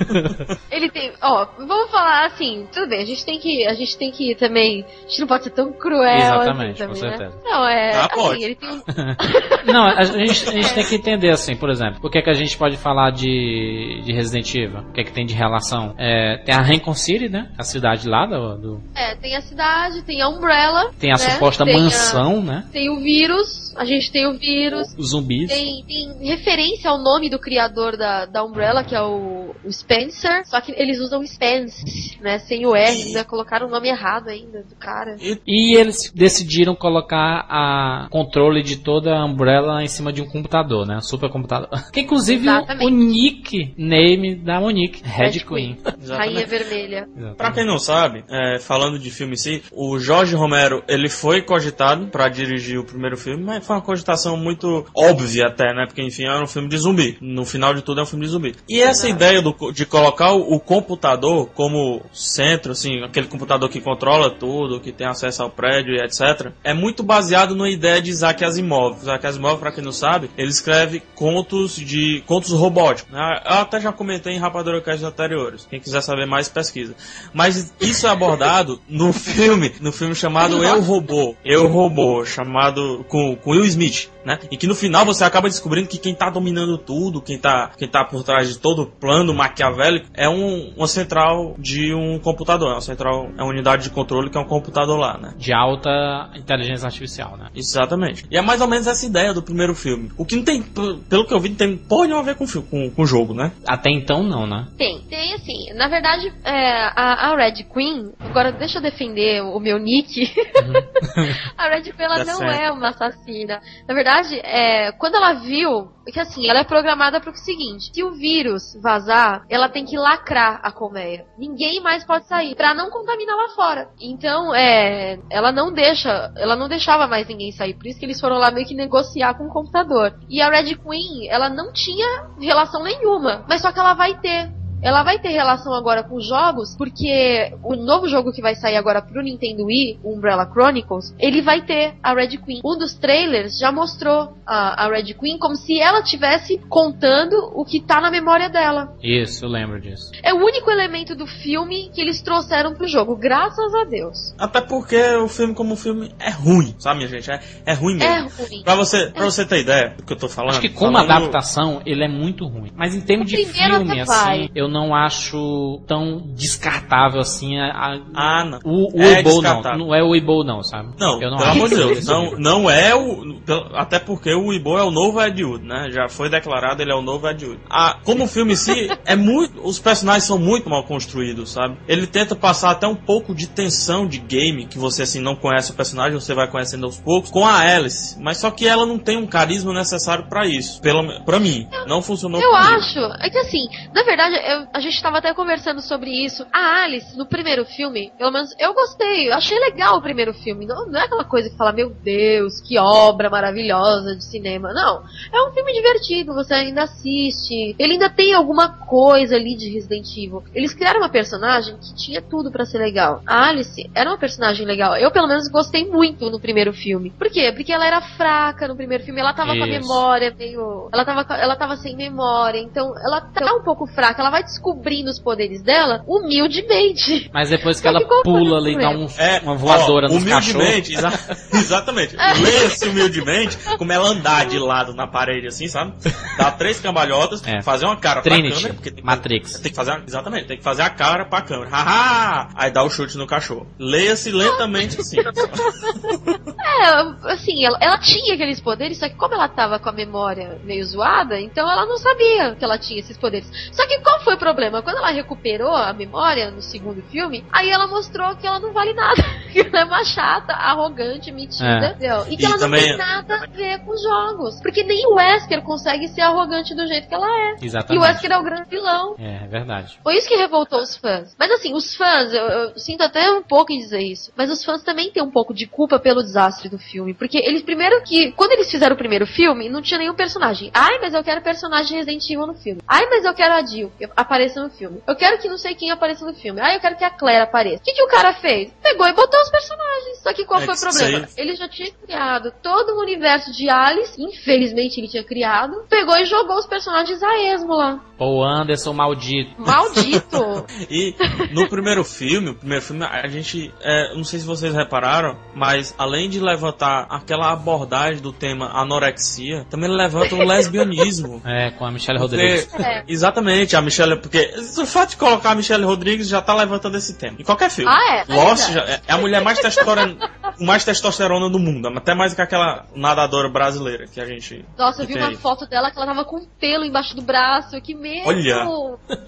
ele tem. Ó, vamos falar assim, tudo bem, a gente tem que. A gente tem que também. A gente não pode ser tão cruel. Exatamente, assim, também, com né? certeza. Né? Não, é. Ah, assim, pode. ele tem Não, a gente, a gente tem que entender assim, por exemplo, o que é que a gente pode falar de de, Resident Evil? O que é que tem de relação? É, tem a Rincon City, né? A cidade lá do, do... É, tem a cidade, tem a Umbrella. Tem a né? suposta tem mansão, a... né? Tem o vírus, a gente tem o vírus. Os zumbis. Tem, tem referência ao nome do criador da, da Umbrella, que é o, o Spencer. Só que eles usam Spence, né? Sem o R, ainda colocaram o nome errado ainda do cara. E eles decidiram colocar a controle de toda a Umbrella em cima de um computador, né? Um supercomputador. Que inclusive o, o Nick name da Monique, Red, Red Queen. Queen. Rainha Vermelha. Exatamente. Pra quem não sabe, é, falando de filme em si, o Jorge Romero, ele foi cogitado para dirigir o primeiro filme, mas foi uma cogitação muito óbvia até, né? Porque, enfim, era um filme de zumbi. No final de tudo é um filme de zumbi. E essa ideia do, de colocar o, o, computador como centro, assim, aquele computador que controla tudo, que tem acesso ao prédio e etc., é muito baseado na ideia de Isaac Asimov. Isaac Asimov, pra quem não sabe, ele escreve contos de contos robóticos. Né? Eu até já comentei em Rapadura Cast anteriores. Quem quiser quiser saber mais, pesquisa. Mas isso é abordado no filme, no filme chamado Eu Robô. Eu Robô, chamado com, com Will Smith né? E que no final você acaba descobrindo que quem tá dominando tudo, quem tá, quem tá por trás de todo o plano maquiavélico é um, uma central de um computador, é uma central, é uma unidade de controle que é um computador lá, né? De alta inteligência artificial, né? Exatamente. E é mais ou menos essa ideia do primeiro filme. O que não tem, pelo que eu vi, não tem porra nenhuma a ver com, com, com o jogo, né? Até então não, né? Tem, tem assim. Na verdade, é, a, a, Red Queen, agora deixa eu defender o meu nick. Uhum. a Red Queen ela Dá não certo. é uma assassina. Na verdade, verdade, é, quando ela viu, que assim, ela é programada para o seguinte: se o vírus vazar, ela tem que lacrar a colmeia. Ninguém mais pode sair para não contaminar lá fora. Então, é, ela não deixa, ela não deixava mais ninguém sair. Por isso que eles foram lá meio que negociar com o computador. E a Red Queen, ela não tinha relação nenhuma, mas só que ela vai ter ela vai ter relação agora com jogos, porque o novo jogo que vai sair agora pro Nintendo Wii, Umbrella Chronicles, ele vai ter a Red Queen. Um dos trailers já mostrou a, a Red Queen como se ela tivesse contando o que tá na memória dela. Isso, eu lembro disso. É o único elemento do filme que eles trouxeram pro jogo, graças a Deus. Até porque o filme como filme é ruim, sabe, minha gente? É, é ruim mesmo. É ruim. Pra você, pra é. você ter ideia do que eu tô falando. Acho que como falando... adaptação, ele é muito ruim. Mas em termos de filme, assim, eu não acho tão descartável assim a, a ah, não. o, o é não. Não é o Weibo não, sabe? Não, eu não pelo amor de Deus. Não, não é o. Até porque o Weibo é o novo Ed Wood, né? Já foi declarado, ele é o novo Ed Wood. Ah, como o filme em si, é muito. Os personagens são muito mal construídos, sabe? Ele tenta passar até um pouco de tensão de game, que você assim não conhece o personagem, você vai conhecendo aos poucos, com a Alice. Mas só que ela não tem um carisma necessário para isso. Pelo, pra mim. Não funcionou Eu comigo. acho. É que assim, na verdade, eu, a gente estava até conversando sobre isso. A Alice, no primeiro filme, pelo menos eu gostei, eu achei legal o primeiro filme. Não, não é aquela coisa que fala, meu Deus, que obra maravilhosa de cinema. Não. É um filme divertido, você ainda assiste. Ele ainda tem alguma coisa ali de Resident Evil. Eles criaram uma personagem que tinha tudo para ser legal. A Alice era uma personagem legal. Eu, pelo menos, gostei muito no primeiro filme. Por quê? Porque ela era fraca no primeiro filme. Ela tava Isso. com a memória meio. Ela tava, ela tava sem memória. Então, ela tá um pouco fraca. Ela vai descobrindo os poderes dela humildemente. Mas depois que ela pula ali, dá um, é, uma voadora ó, Humildemente, exa exatamente. Leia-se humildemente, como ela andar de lado na parede assim, sabe? Dá três cambalhotas, é. fazer uma cara Trinity, pra câmera. Porque tem Matrix. Tem que fazer, exatamente, tem que fazer a cara pra câmera. Haha! Aí dá o chute no cachorro. Leia-se lentamente assim. é, assim, ela, ela tinha aqueles poderes, só que como ela tava com a memória meio zoada, então ela não sabia que ela tinha esses poderes. Só que qual foi o problema? Quando ela recuperou a memória no segundo filme, aí ela mostrou que ela não vale nada. que ela é uma chata, arrogante, metida, é. E que e ela também... não tem nada a ver com os jogos. Porque nem o Wesker consegue ser arrogante do jeito que ela é. Exatamente. E o Wesker é o grande vilão. É, é verdade. Foi isso que revoltou os fãs. Mas assim, os fãs, eu, eu sinto até um pouco em dizer isso, mas os fãs também têm um pouco de culpa pelo desastre do filme. Porque eles, primeiro que, quando eles fizeram o primeiro filme, não tinha nenhum personagem. Ai, mas eu quero personagem Resident Evil no filme. Ai, mas eu quero a Jill apareça no filme. Eu quero que não sei quem apareça no filme. Ah, eu quero que a Claire apareça. O que, que o cara fez? Pegou e botou os personagens. Só que qual é foi o problema? Sei. Ele já tinha criado todo o universo de Alice, infelizmente ele tinha criado, pegou e jogou os personagens a esmo lá. O Anderson maldito. Maldito! e no primeiro filme, o primeiro filme, a gente, é, não sei se vocês repararam, mas além de levantar aquela abordagem do tema anorexia, também levanta o lesbianismo. É, com a Michelle Rodrigues. Porque, é. Exatamente, a Michelle, porque o fato de colocar a Michelle Rodrigues já tá levantando esse tema. Em qualquer filme. Ah, é? Lost já, é, é a mulher mais testosterona, mais testosterona do mundo, até mais que aquela nadadora brasileira que a gente. Nossa, eu vi uma aí. foto dela que ela tava com um pelo embaixo do braço, que medo! Olha!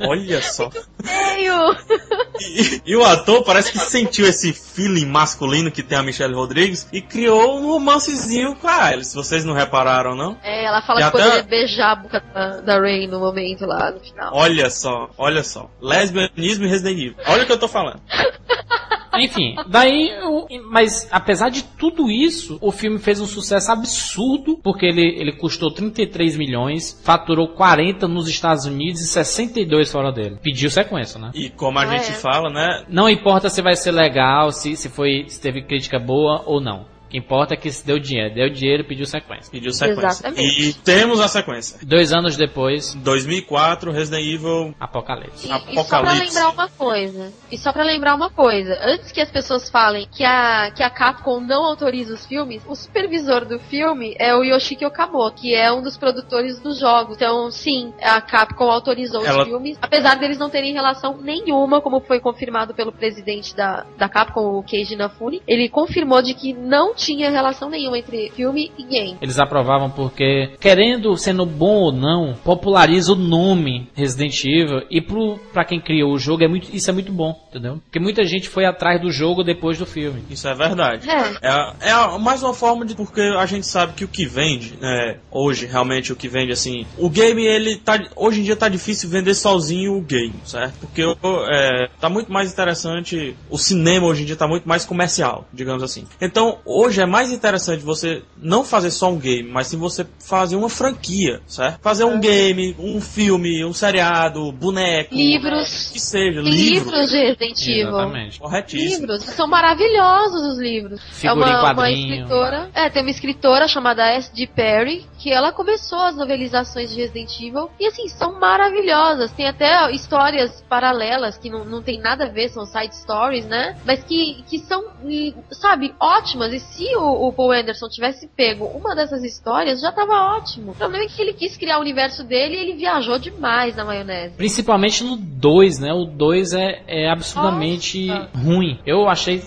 Olha só! Feio! E, e, o ator parece que sentiu esse feeling masculino que tem a Michelle Rodrigues e criou um romancezinho com a Alice. Vocês não repararam, não? É, ela fala e que até... poderia beijar a boca da, da Ray no momento lá, no final. Olha só, olha só. Lesbianismo e Resident Evil. Olha o que eu tô falando. Enfim, daí, mas apesar de tudo isso, o filme fez um sucesso absurdo, porque ele, ele custou 33 milhões, faturou 40 nos Estados Unidos e 62 fora dele. Pediu sequência, né? E como a ah, gente é. fala, né? Não importa se vai ser legal, se, se foi, se teve crítica boa ou não que importa é que se deu dinheiro. Deu dinheiro e pediu sequência. Pediu sequência. Exatamente. E temos a sequência. Dois anos depois, 2004, Resident Evil. Apocalipse. E, e só pra Apocalipse. lembrar uma coisa, e só pra lembrar uma coisa, antes que as pessoas falem que a, que a Capcom não autoriza os filmes, o supervisor do filme é o Yoshiki Okamoto, que é um dos produtores dos jogos. Então, sim, a Capcom autorizou Ela- os filmes, apesar deles não terem relação nenhuma, como foi confirmado pelo presidente da, da Capcom, o Keiji Inafune. Ele confirmou de que não tinha relação nenhuma entre filme e game. Eles aprovavam porque, querendo, sendo bom ou não, populariza o nome Resident Evil e pro, pra quem criou o jogo, é muito, isso é muito bom, entendeu? Porque muita gente foi atrás do jogo depois do filme. Isso é verdade. É. É, é a- mais uma forma de porque a gente sabe que o que vende, né, hoje realmente o que vende assim, o game ele tá hoje em dia tá difícil vender sozinho o game, certo? Porque é, tá muito mais interessante, o cinema hoje em dia tá muito mais comercial, digamos assim. Então, hoje é mais interessante você não fazer só um game, mas sim você fazer uma franquia, certo? Fazer um game, um filme, um seriado, boneco, Livros. que seja, livro. livros de Resident Evil. Exatamente. Corretíssimo. Livros, são maravilhosos os livros. Figura é em uma, uma escritora. É, tem uma escritora chamada S.D. Perry, que ela começou as novelizações de Resident Evil. E assim, são maravilhosas. Tem até histórias paralelas que não, não tem nada a ver, são side stories, né? Mas que, que são, e, sabe, ótimas. E se o, o Paul Anderson tivesse pego uma dessas histórias, já tava ótimo. O problema é que ele quis criar o universo dele e ele viajou demais na maionese. Principalmente no 2, né? O 2 é, é absurdamente Nossa. ruim. Eu achei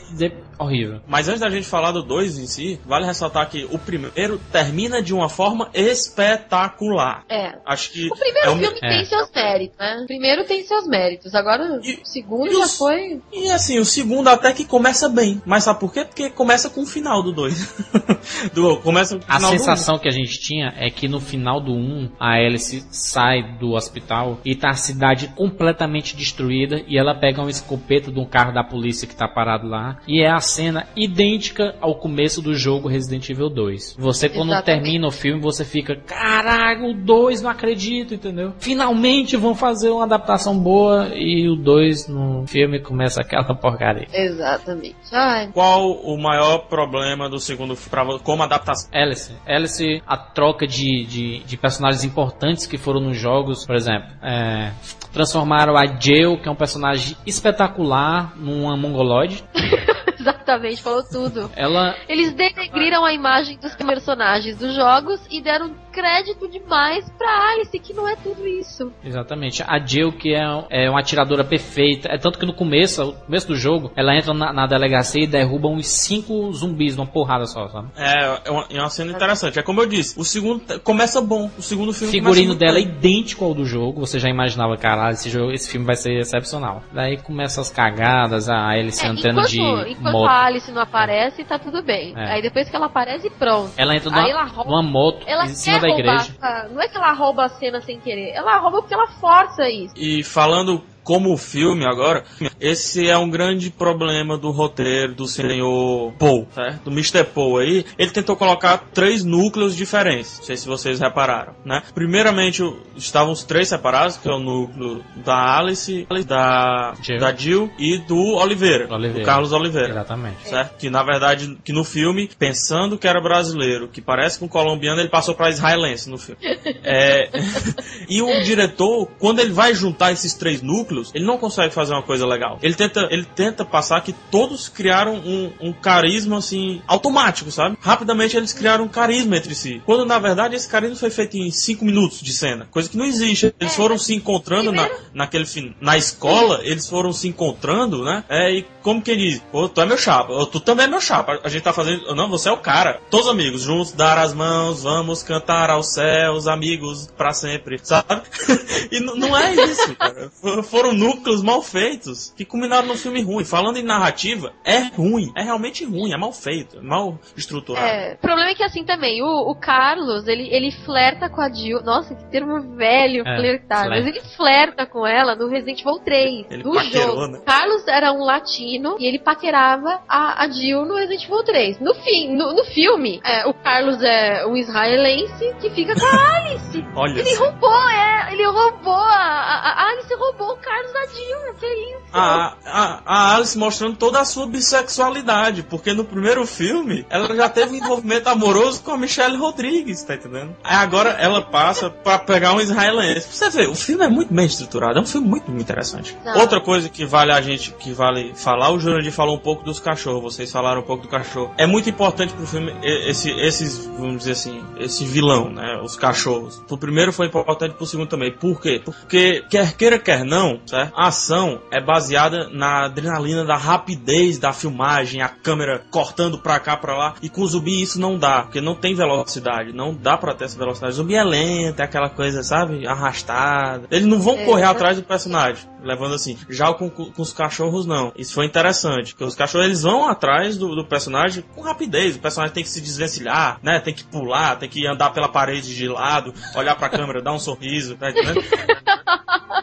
horrível. Mas antes da gente falar do 2 em si, vale ressaltar que o primeiro termina de uma forma espetacular. É. Acho que. O primeiro é um- filme é. tem seus méritos, né? O primeiro tem seus méritos. Agora, E- o segundo já os- foi. E assim, o segundo até que começa bem. Mas sabe por quê? Porque começa com o final do 2. do, começa com o A final do sensação que a gente tinha é que no final do 1, a Alice sai do hospital e tá a cidade completamente destruída e ela pega um escopeta de um carro da polícia que tá parado lá e é a cena idêntica ao começo do jogo Resident Evil 2. Você quando Exatamente. termina o filme, você fica, caralho, o 2 não acredito, entendeu? Finalmente vão fazer uma adaptação boa e o 2 no filme começa aquela porcaria. Exatamente. Ai, Qual o maior problema do segundo filme como adaptação? Alice. Alice, a troca de, de, de personagens importantes que foram nos jogos, por exemplo, é, transformaram a Jill, que é um personagem espetacular, numa mongoloide. exatamente, falou tudo. Ela Eles denegriram a imagem dos personagens dos jogos e deram crédito demais pra Alice, que não é tudo isso. Exatamente. A Jill, que é, é uma atiradora perfeita. É tanto que no começo, no começo do jogo, ela entra na, na delegacia e derruba uns cinco zumbis numa porrada só, sabe? É, é uma, é uma cena interessante. É como eu disse, o segundo começa bom. O segundo O filme figurino dela é idêntico ao do jogo. Você já imaginava, caralho, esse, jogo, esse filme vai ser excepcional. Daí começa as cagadas, a Alice É, entrando enquanto, de enquanto moto. A Alice não aparece, tá tudo bem. É. Aí depois que ela aparece, pronto. Ela entra Aí numa, ela rouba- numa moto Ela em cima quer da roubar, igreja. a- não é que ela rouba a cena sem querer, ela rouba porque ela força isso. E falando como filme agora, esse é um grande problema do roteiro do senhor Paul, certo? Do Mr. Paul aí. Ele tentou colocar três núcleos diferentes. Não sei se vocês repararam, né? Primeiramente, o- estavam os três separados, que é o núcleo da Alice, da Jill. da Jill e do Oliveira, Oliveira. do Carlos Oliveira. Exatamente. Certo? Que na verdade, que no filme, pensando que era brasileiro, que parece com colombiano, ele passou pra israelense no filme. É, e o diretor, quando ele vai juntar esses três núcleos, ele não consegue fazer uma coisa legal. Ele tenta, ele tenta passar que todos criaram um, um carisma assim automático, sabe? Rapidamente eles criaram um carisma entre si. Quando na verdade esse carisma foi feito em cinco minutos de cena, coisa que não existe. Eles foram se encontrando na, naquele na escola, eles foram se encontrando, né? É, e como quem diz, pô, tu é meu chapa, tu também é meu chapa. A gente tá fazendo, não, você é o cara. Todos amigos, juntos dar as mãos, vamos cantar aos céus, amigos pra sempre, sabe? e não é isso, cara. For- Foram núcleos mal feitos que culminaram num filme ruim. Falando em narrativa, é ruim, é realmente ruim, é mal feito, é mal estruturado. É, o problema é que assim também, o, o Carlos, ele, ele flerta com a Jill. Nossa, que termo velho, É, flertar. flerta. Mas ele flerta com ela no Resident Evil 3, Ele do paquerou, jogo. né? Carlos era um latino menino e ele paquerava a, a Jill no Resident Evil 3. No fim, no, no filme, é, o Carlos é um israelense que fica com a Alice. Olha Ele roubou, é, ele roubou a, a, a Alice roubou o Carlos da Jill, que isso? A, a, a Alice mostrando toda a sua bissexualidade, porque no primeiro filme ela já teve um envolvimento amoroso com a Michelle Rodrigues, tá entendendo? Aí agora ela passa pra pegar um israelense. Você vê, o filme é muito bem estruturado, é um filme muito, muito interessante. Não. Outra coisa que vale a gente, que vale falar, o Jurandir falou um pouco dos cachorros, vocês falaram um pouco do cachorro. É muito importante pro filme esse, esses, vamos dizer assim, esse vilão, né? Os cachorros. Pro primeiro foi importante pro segundo também. Por quê? Porque quer queira, quer não, certo? A ação é baseada na adrenalina da rapidez da filmagem, a câmera cortando pra cá, pra lá. E com o zumbi isso não dá, porque não tem velocidade, não dá pra ter essa velocidade. O zumbi é lento, é aquela coisa, sabe? Arrastada. Eles não vão É, correr atrás do personagem, levando assim. Já com, com os cachorros, não. Isso foi interessante, porque os cachorros eles vão atrás do, do personagem com rapidez. O personagem tem que se desvencilhar, né? Tem que pular, tem que andar pela parede de lado, olhar pra câmera, dar um sorriso, tá entendendo?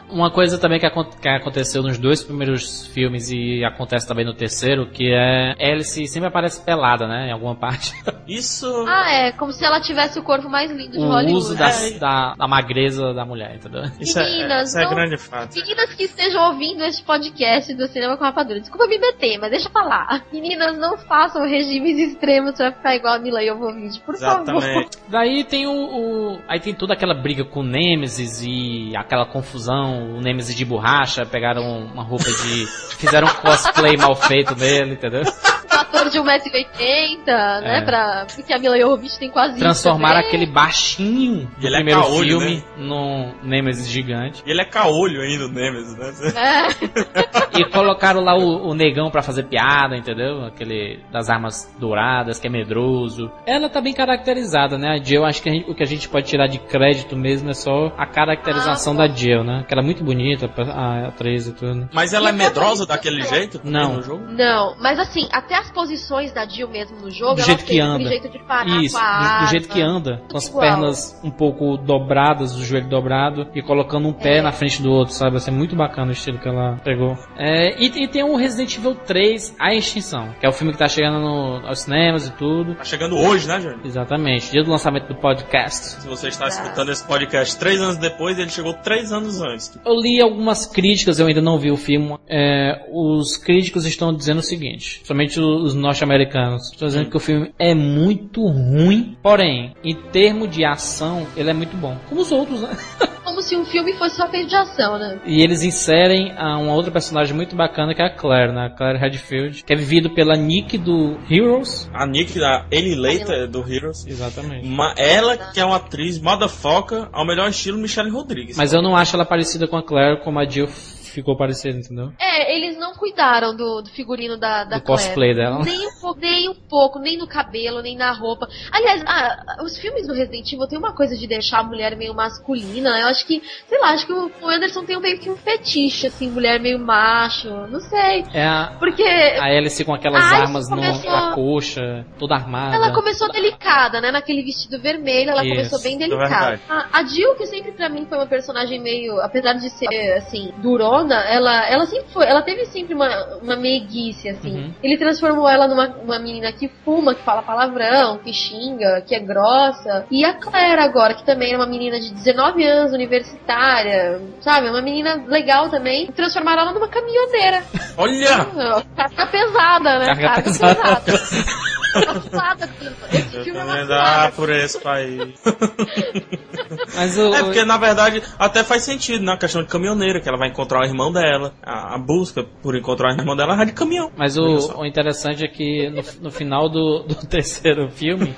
Uma coisa também que, que aconteceu nos dois primeiros filmes e acontece também no terceiro, que é Alice sempre aparece pelada, né? Em alguma parte. Isso. Ah, é, como se ela tivesse o corpo mais lindo de o Hollywood. uso da, É. da, da magreza da mulher, entendeu? Isso é, Meninas, isso é não- grande fato. Meninas que estejam ouvindo este podcast do Cinema com Rapadura, desculpa me meter, mas deixa eu falar. Meninas, não façam regimes extremos pra ficar igual a Mila Jovovich, por favor. Exatamente. Daí tem o, o- Aí tem toda aquela briga com o Nemesis e aquela confusão. O Nemesis de borracha, pegaram uma roupa de. fizeram um cosplay mal feito dele, entendeu? Um ator de 1,80m, né, É. pra... porque a Mila Jovovich tem quase isso Transformaram também. aquele baixinho do Ele é primeiro caolho, filme né? num Nemesis gigante. E ele é caolho ainda, o Nemesis, né? É. E colocaram lá o, o negão pra fazer piada, entendeu? Aquele das armas douradas, que é medroso. Ela tá bem caracterizada, né? A Jill, acho que a gente- o que a gente pode tirar de crédito mesmo é só a caracterização Ah, da Jill, né? Que ela é muito bonita, a atriz e tudo. Mas ela é E medrosa daquele jeito também Não. no jogo? Não, mas assim, até as posições da Jill mesmo no jogo, Do ela jeito que anda. jeito de parar Isso, com a do, do jeito que anda, com as igual. pernas um pouco dobradas, o joelho dobrado e colocando um pé É. na frente do outro, sabe? Assim, muito bacana o estilo que ela pegou. É, e, e tem o Resident Evil 3, A Extinção, que é o filme que tá chegando no- aos cinemas e tudo. Tá chegando hoje, né, Júnior? Exatamente, dia do lançamento do podcast. Se você está escutando esse podcast três anos depois, ele chegou três anos antes. Eu li algumas críticas, eu ainda não vi o filme. É, os críticos estão dizendo o seguinte, somente os norte-americanos, estão dizendo que o filme é muito ruim, porém, em termos de ação, ele é muito bom. Como os outros, né? Como se um filme fosse só feito de ação, né? E eles inserem a uma outra personagem muito bacana que é a Claire, né? A Claire Redfield, que é vivido pela Nick do Heroes. A Nick, a Ellie Leiter do Heroes. Exatamente. Ma- ela que é uma atriz motherfucker ao melhor estilo Michelle Rodrigues. Mas eu não acho ela parecida com a Claire como a Jill ficou parecida, entendeu? É, eles não cuidaram do, do figurino da, da Do cosplay dela. Nem um, pouco, nem um pouco, nem no cabelo, nem na roupa. Aliás, ah, os filmes do Resident Evil tem uma coisa de deixar a mulher meio masculina. Eu acho que, sei lá, acho que o Anderson tem meio que um fetiche, assim, mulher meio macho. Não sei. É a, Porque a Alice com aquelas armas no, na coxa, toda armada. ela começou delicada, né? Naquele vestido vermelho, ela Isso, começou bem é delicada. verdade. A, a Jill, que sempre pra mim foi uma personagem meio, apesar de ser, assim, durona, ela, ela sempre foi, ela teve sempre uma, uma meiguice, assim. Uhum. Ele transformou ela numa uma menina que fuma, que fala palavrão, que xinga, que é grossa. E a Claire agora, que também é uma menina de 19 anos, universitária, sabe? Uma menina legal também. Transformaram ela numa caminhoneira. Olha! Carga pesada, né? Carga pesada. Uma cilada, Esse Eu filme é uma por esse país. Mas o, É, porque na verdade até faz sentido na questão de caminhoneira, que ela vai encontrar o irmão dela. A, a busca por encontrar o irmão dela é de caminhão. mas o, o interessante é que no, no final do, do terceiro filme,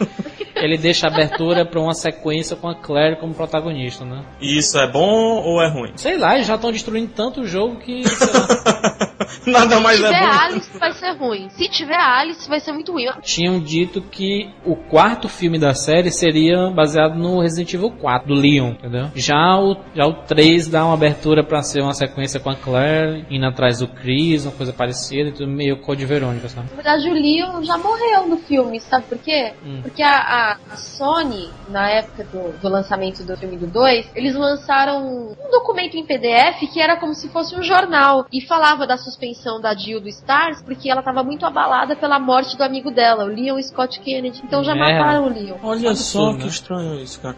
ele deixa a abertura pra uma sequência com a Claire como protagonista, né? E isso é bom ou é ruim? Sei lá, eles já estão destruindo tanto o jogo que. Nada mais Se é tiver bom. Alice, vai ser ruim. Se tiver Alice, vai ser muito ruim. Tinham dito que o quarto filme da série seria baseado no Resident Evil 4, do Leon, entendeu? Já o, já o 3 dá uma abertura pra ser uma sequência com a Claire, indo atrás do Chris, uma coisa parecida, tudo meio Code Verônica, sabe? Na verdade, o Leon já morreu no filme, sabe por quê? Hum. Porque a, a- Sony, na época do, do lançamento do filme do 2, eles lançaram um documento em PDF que era como se fosse um jornal e falava da suspensão da Jill do Stars porque ela tava muito abalada pela morte do amigo dela, o Leon Scott Kennedy. Então já Merda. mataram o Leon. Olha só Absurdo, que né? estranho isso, cara.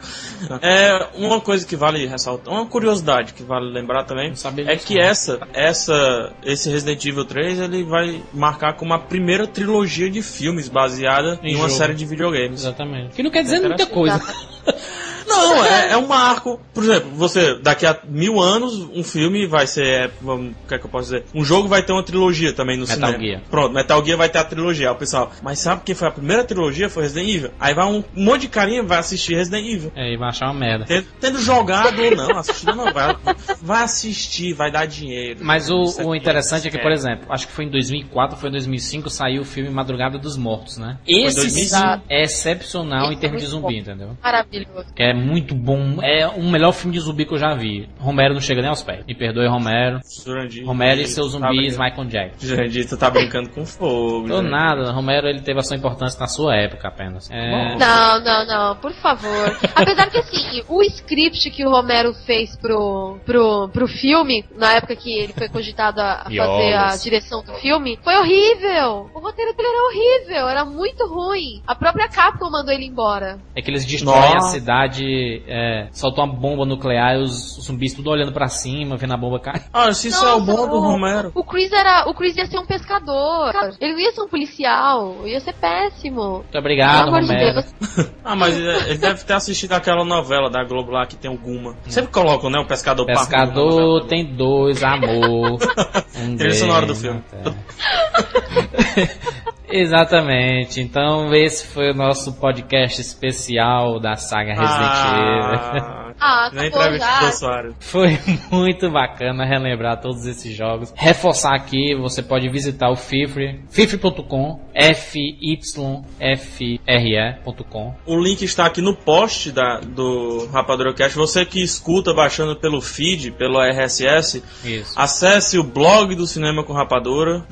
É, uma coisa que vale ressaltar, uma curiosidade que vale lembrar também, é que não. essa, essa, esse Resident Evil 3, ele vai marcar como a primeira trilogia de filmes baseada Em em, uma série de videogames. Exatamente. Que não quer dizer muita coisa. Não, é, é um marco. Por exemplo, você, daqui a mil anos, um filme vai ser. é, vamos, o que é que eu posso dizer? Um jogo vai ter uma trilogia também no Metal cinema. Gear. Pronto, Metal Gear vai ter a trilogia. Aí o pessoal, mas sabe quem foi a primeira trilogia? Foi Resident Evil. Aí vai um, um monte de carinha vai assistir Resident Evil. É, e vai achar uma merda. Tendo, tendo jogado ou não, assistido ou não, vai, vai assistir, vai dar dinheiro. Mas o, Isso o interessante é que, por é. exemplo, acho que foi em 2004 ou foi em 2005 saiu o filme Madrugada dos Mortos, né? Esse 2005. sim é excepcional Esse em termos é de zumbi, bom. entendeu? Maravilhoso. Que é muito bom. É o melhor filme de zumbi que eu já vi. Romero não chega nem aos pés. Me perdoe, Romero. Jurandir, Romero e seus tá zumbis, brincando- Michael Jackson. Jurandir, tu tá brincando com fogo. Tô Jurandir. nada, Romero ele teve a sua importância na sua época apenas. É, Não, não, não, por favor. Apesar que assim, o script que o Romero fez pro, pro, pro filme, na época que ele foi cogitado a, a fazer a direção do filme, foi horrível. O roteiro dele era horrível, era muito ruim. A própria Capcom mandou ele embora. é que eles destroem a Nossa. Cidade, é, uma bomba nuclear e os zumbis tudo olhando pra cima, vendo a bomba cair. Ah, se isso é o bom do o- Romero. O Chris era. O Chris ia ser um pescador. Ele não ia ser um policial. Ia ser péssimo. Muito obrigado, de Romero. Deus. Ah, mas é, ele deve ter assistido aquela novela da Globo lá que tem o Guma. Sempre colocam, né? O pescador Pescador novela. tem dois, amor. Um Trilha sonora do filme. Exatamente. Então esse foi o nosso podcast especial da saga Resident Evil. Ah, Ah, nem Soares. Foi muito bacana relembrar todos esses jogos. Reforçar aqui, você pode visitar o Fifre, fifre.com, F-Y-F-R-E.com. O link está aqui no post da, do Rapadura Cast. Você que escuta baixando pelo feed, pelo RSS, Isso. acesse o blog do Cinema com Rapadura,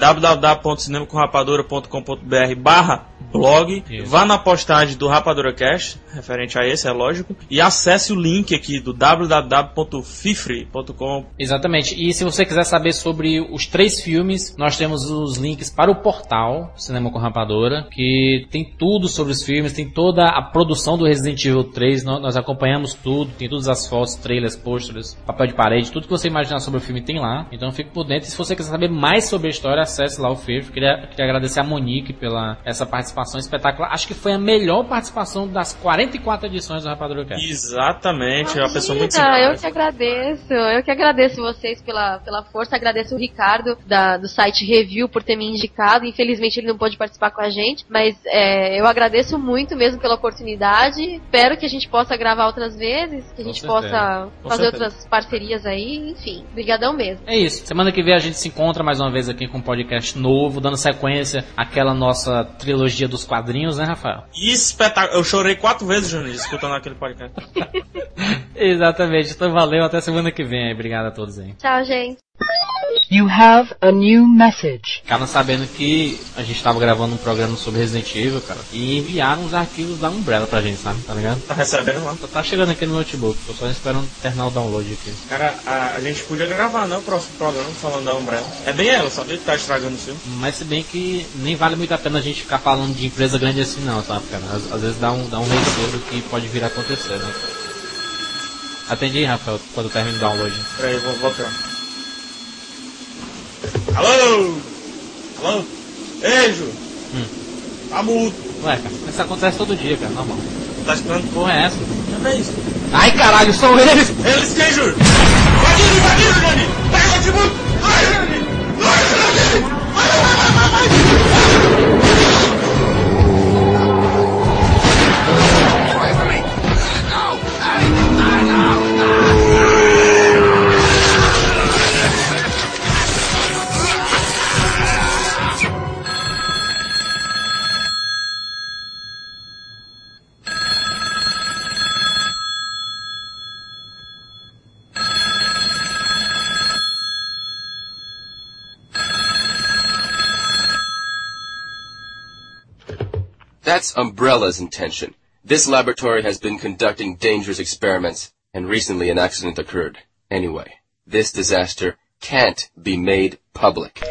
www.cinemacomrapadura.com.br barra blog, Isso. vá na postagem do Rapadura Cast, referente a esse, é lógico, e acesse o link aqui do www.fifre.com. Exatamente. E se você quiser saber sobre os três filmes, nós temos os links para o portal Cinema com Rapadora, que tem tudo sobre os filmes, tem toda a produção do Resident Evil 3, nó- nós acompanhamos tudo, tem todas as fotos, trailers, posters, papel de parede, tudo que você imaginar sobre o filme tem lá. Então fique por dentro. E se você quiser saber mais sobre a história, acesse lá o FIFA. Queria, queria agradecer a Monique pela essa participação espetacular. Acho que foi a melhor participação das 44 edições do Rapadura Cast. Exatamente, é uma pessoa muito Imagina, eu simpática. que agradeço. Eu que agradeço vocês pela, pela força. Agradeço o Ricardo da, do site Review por ter me indicado. Infelizmente ele não pôde participar com a gente, mas é, eu agradeço muito mesmo pela oportunidade. Espero que a gente possa gravar outras vezes, que a gente possa Com fazer certeza. outras parcerias aí. Enfim, brigadão mesmo. É isso. Semana que vem a gente se encontra mais uma vez aqui com um podcast novo, dando sequência àquela nossa trilogia dos quadrinhos, né, Rafael? Espetáculo. Eu chorei quatro vezes, Juninho, escutando aquele podcast. Exatamente. Então valeu, até semana que vem. Obrigado a todos aí. Tchau, gente. You have a new message. Ficaram sabendo que a gente tava gravando um programa sobre Resident Evil, cara, e enviaram os arquivos da Umbrella pra gente, sabe? Tá ligado? Tá recebendo lá? Tá chegando aqui no notebook, tô só esperando terminar o download aqui. Cara, a, a gente podia gravar, né? O próximo programa falando da Umbrella. É bem ela, sabia que tá estragando o filme. Mas se bem que nem vale muito a pena a gente ficar falando de empresa grande assim não, sabe, cara? Às, às vezes dá um, dá um receio do que pode vir a acontecer, né? Atende aí, Rafael, quando termina o download. Peraí, eu vou voltar. Alô? Alô? Ei, Ju. Hum. Tá mudo. Ué, cara, isso acontece todo dia, cara, normal. Tá esperando? Porra é essa? Cadê isso? Ai, caralho, são eles! Eles quem, Ju? Invadiram, invadiram, Jani! Pega o notebook! Vai, Jani! Vai, Jani! Vai, vai, vai, vai, vai! That's Umbrella's intention. This laboratory has been conducting dangerous experiments, and recently an accident occurred. Anyway, this disaster can't be made public.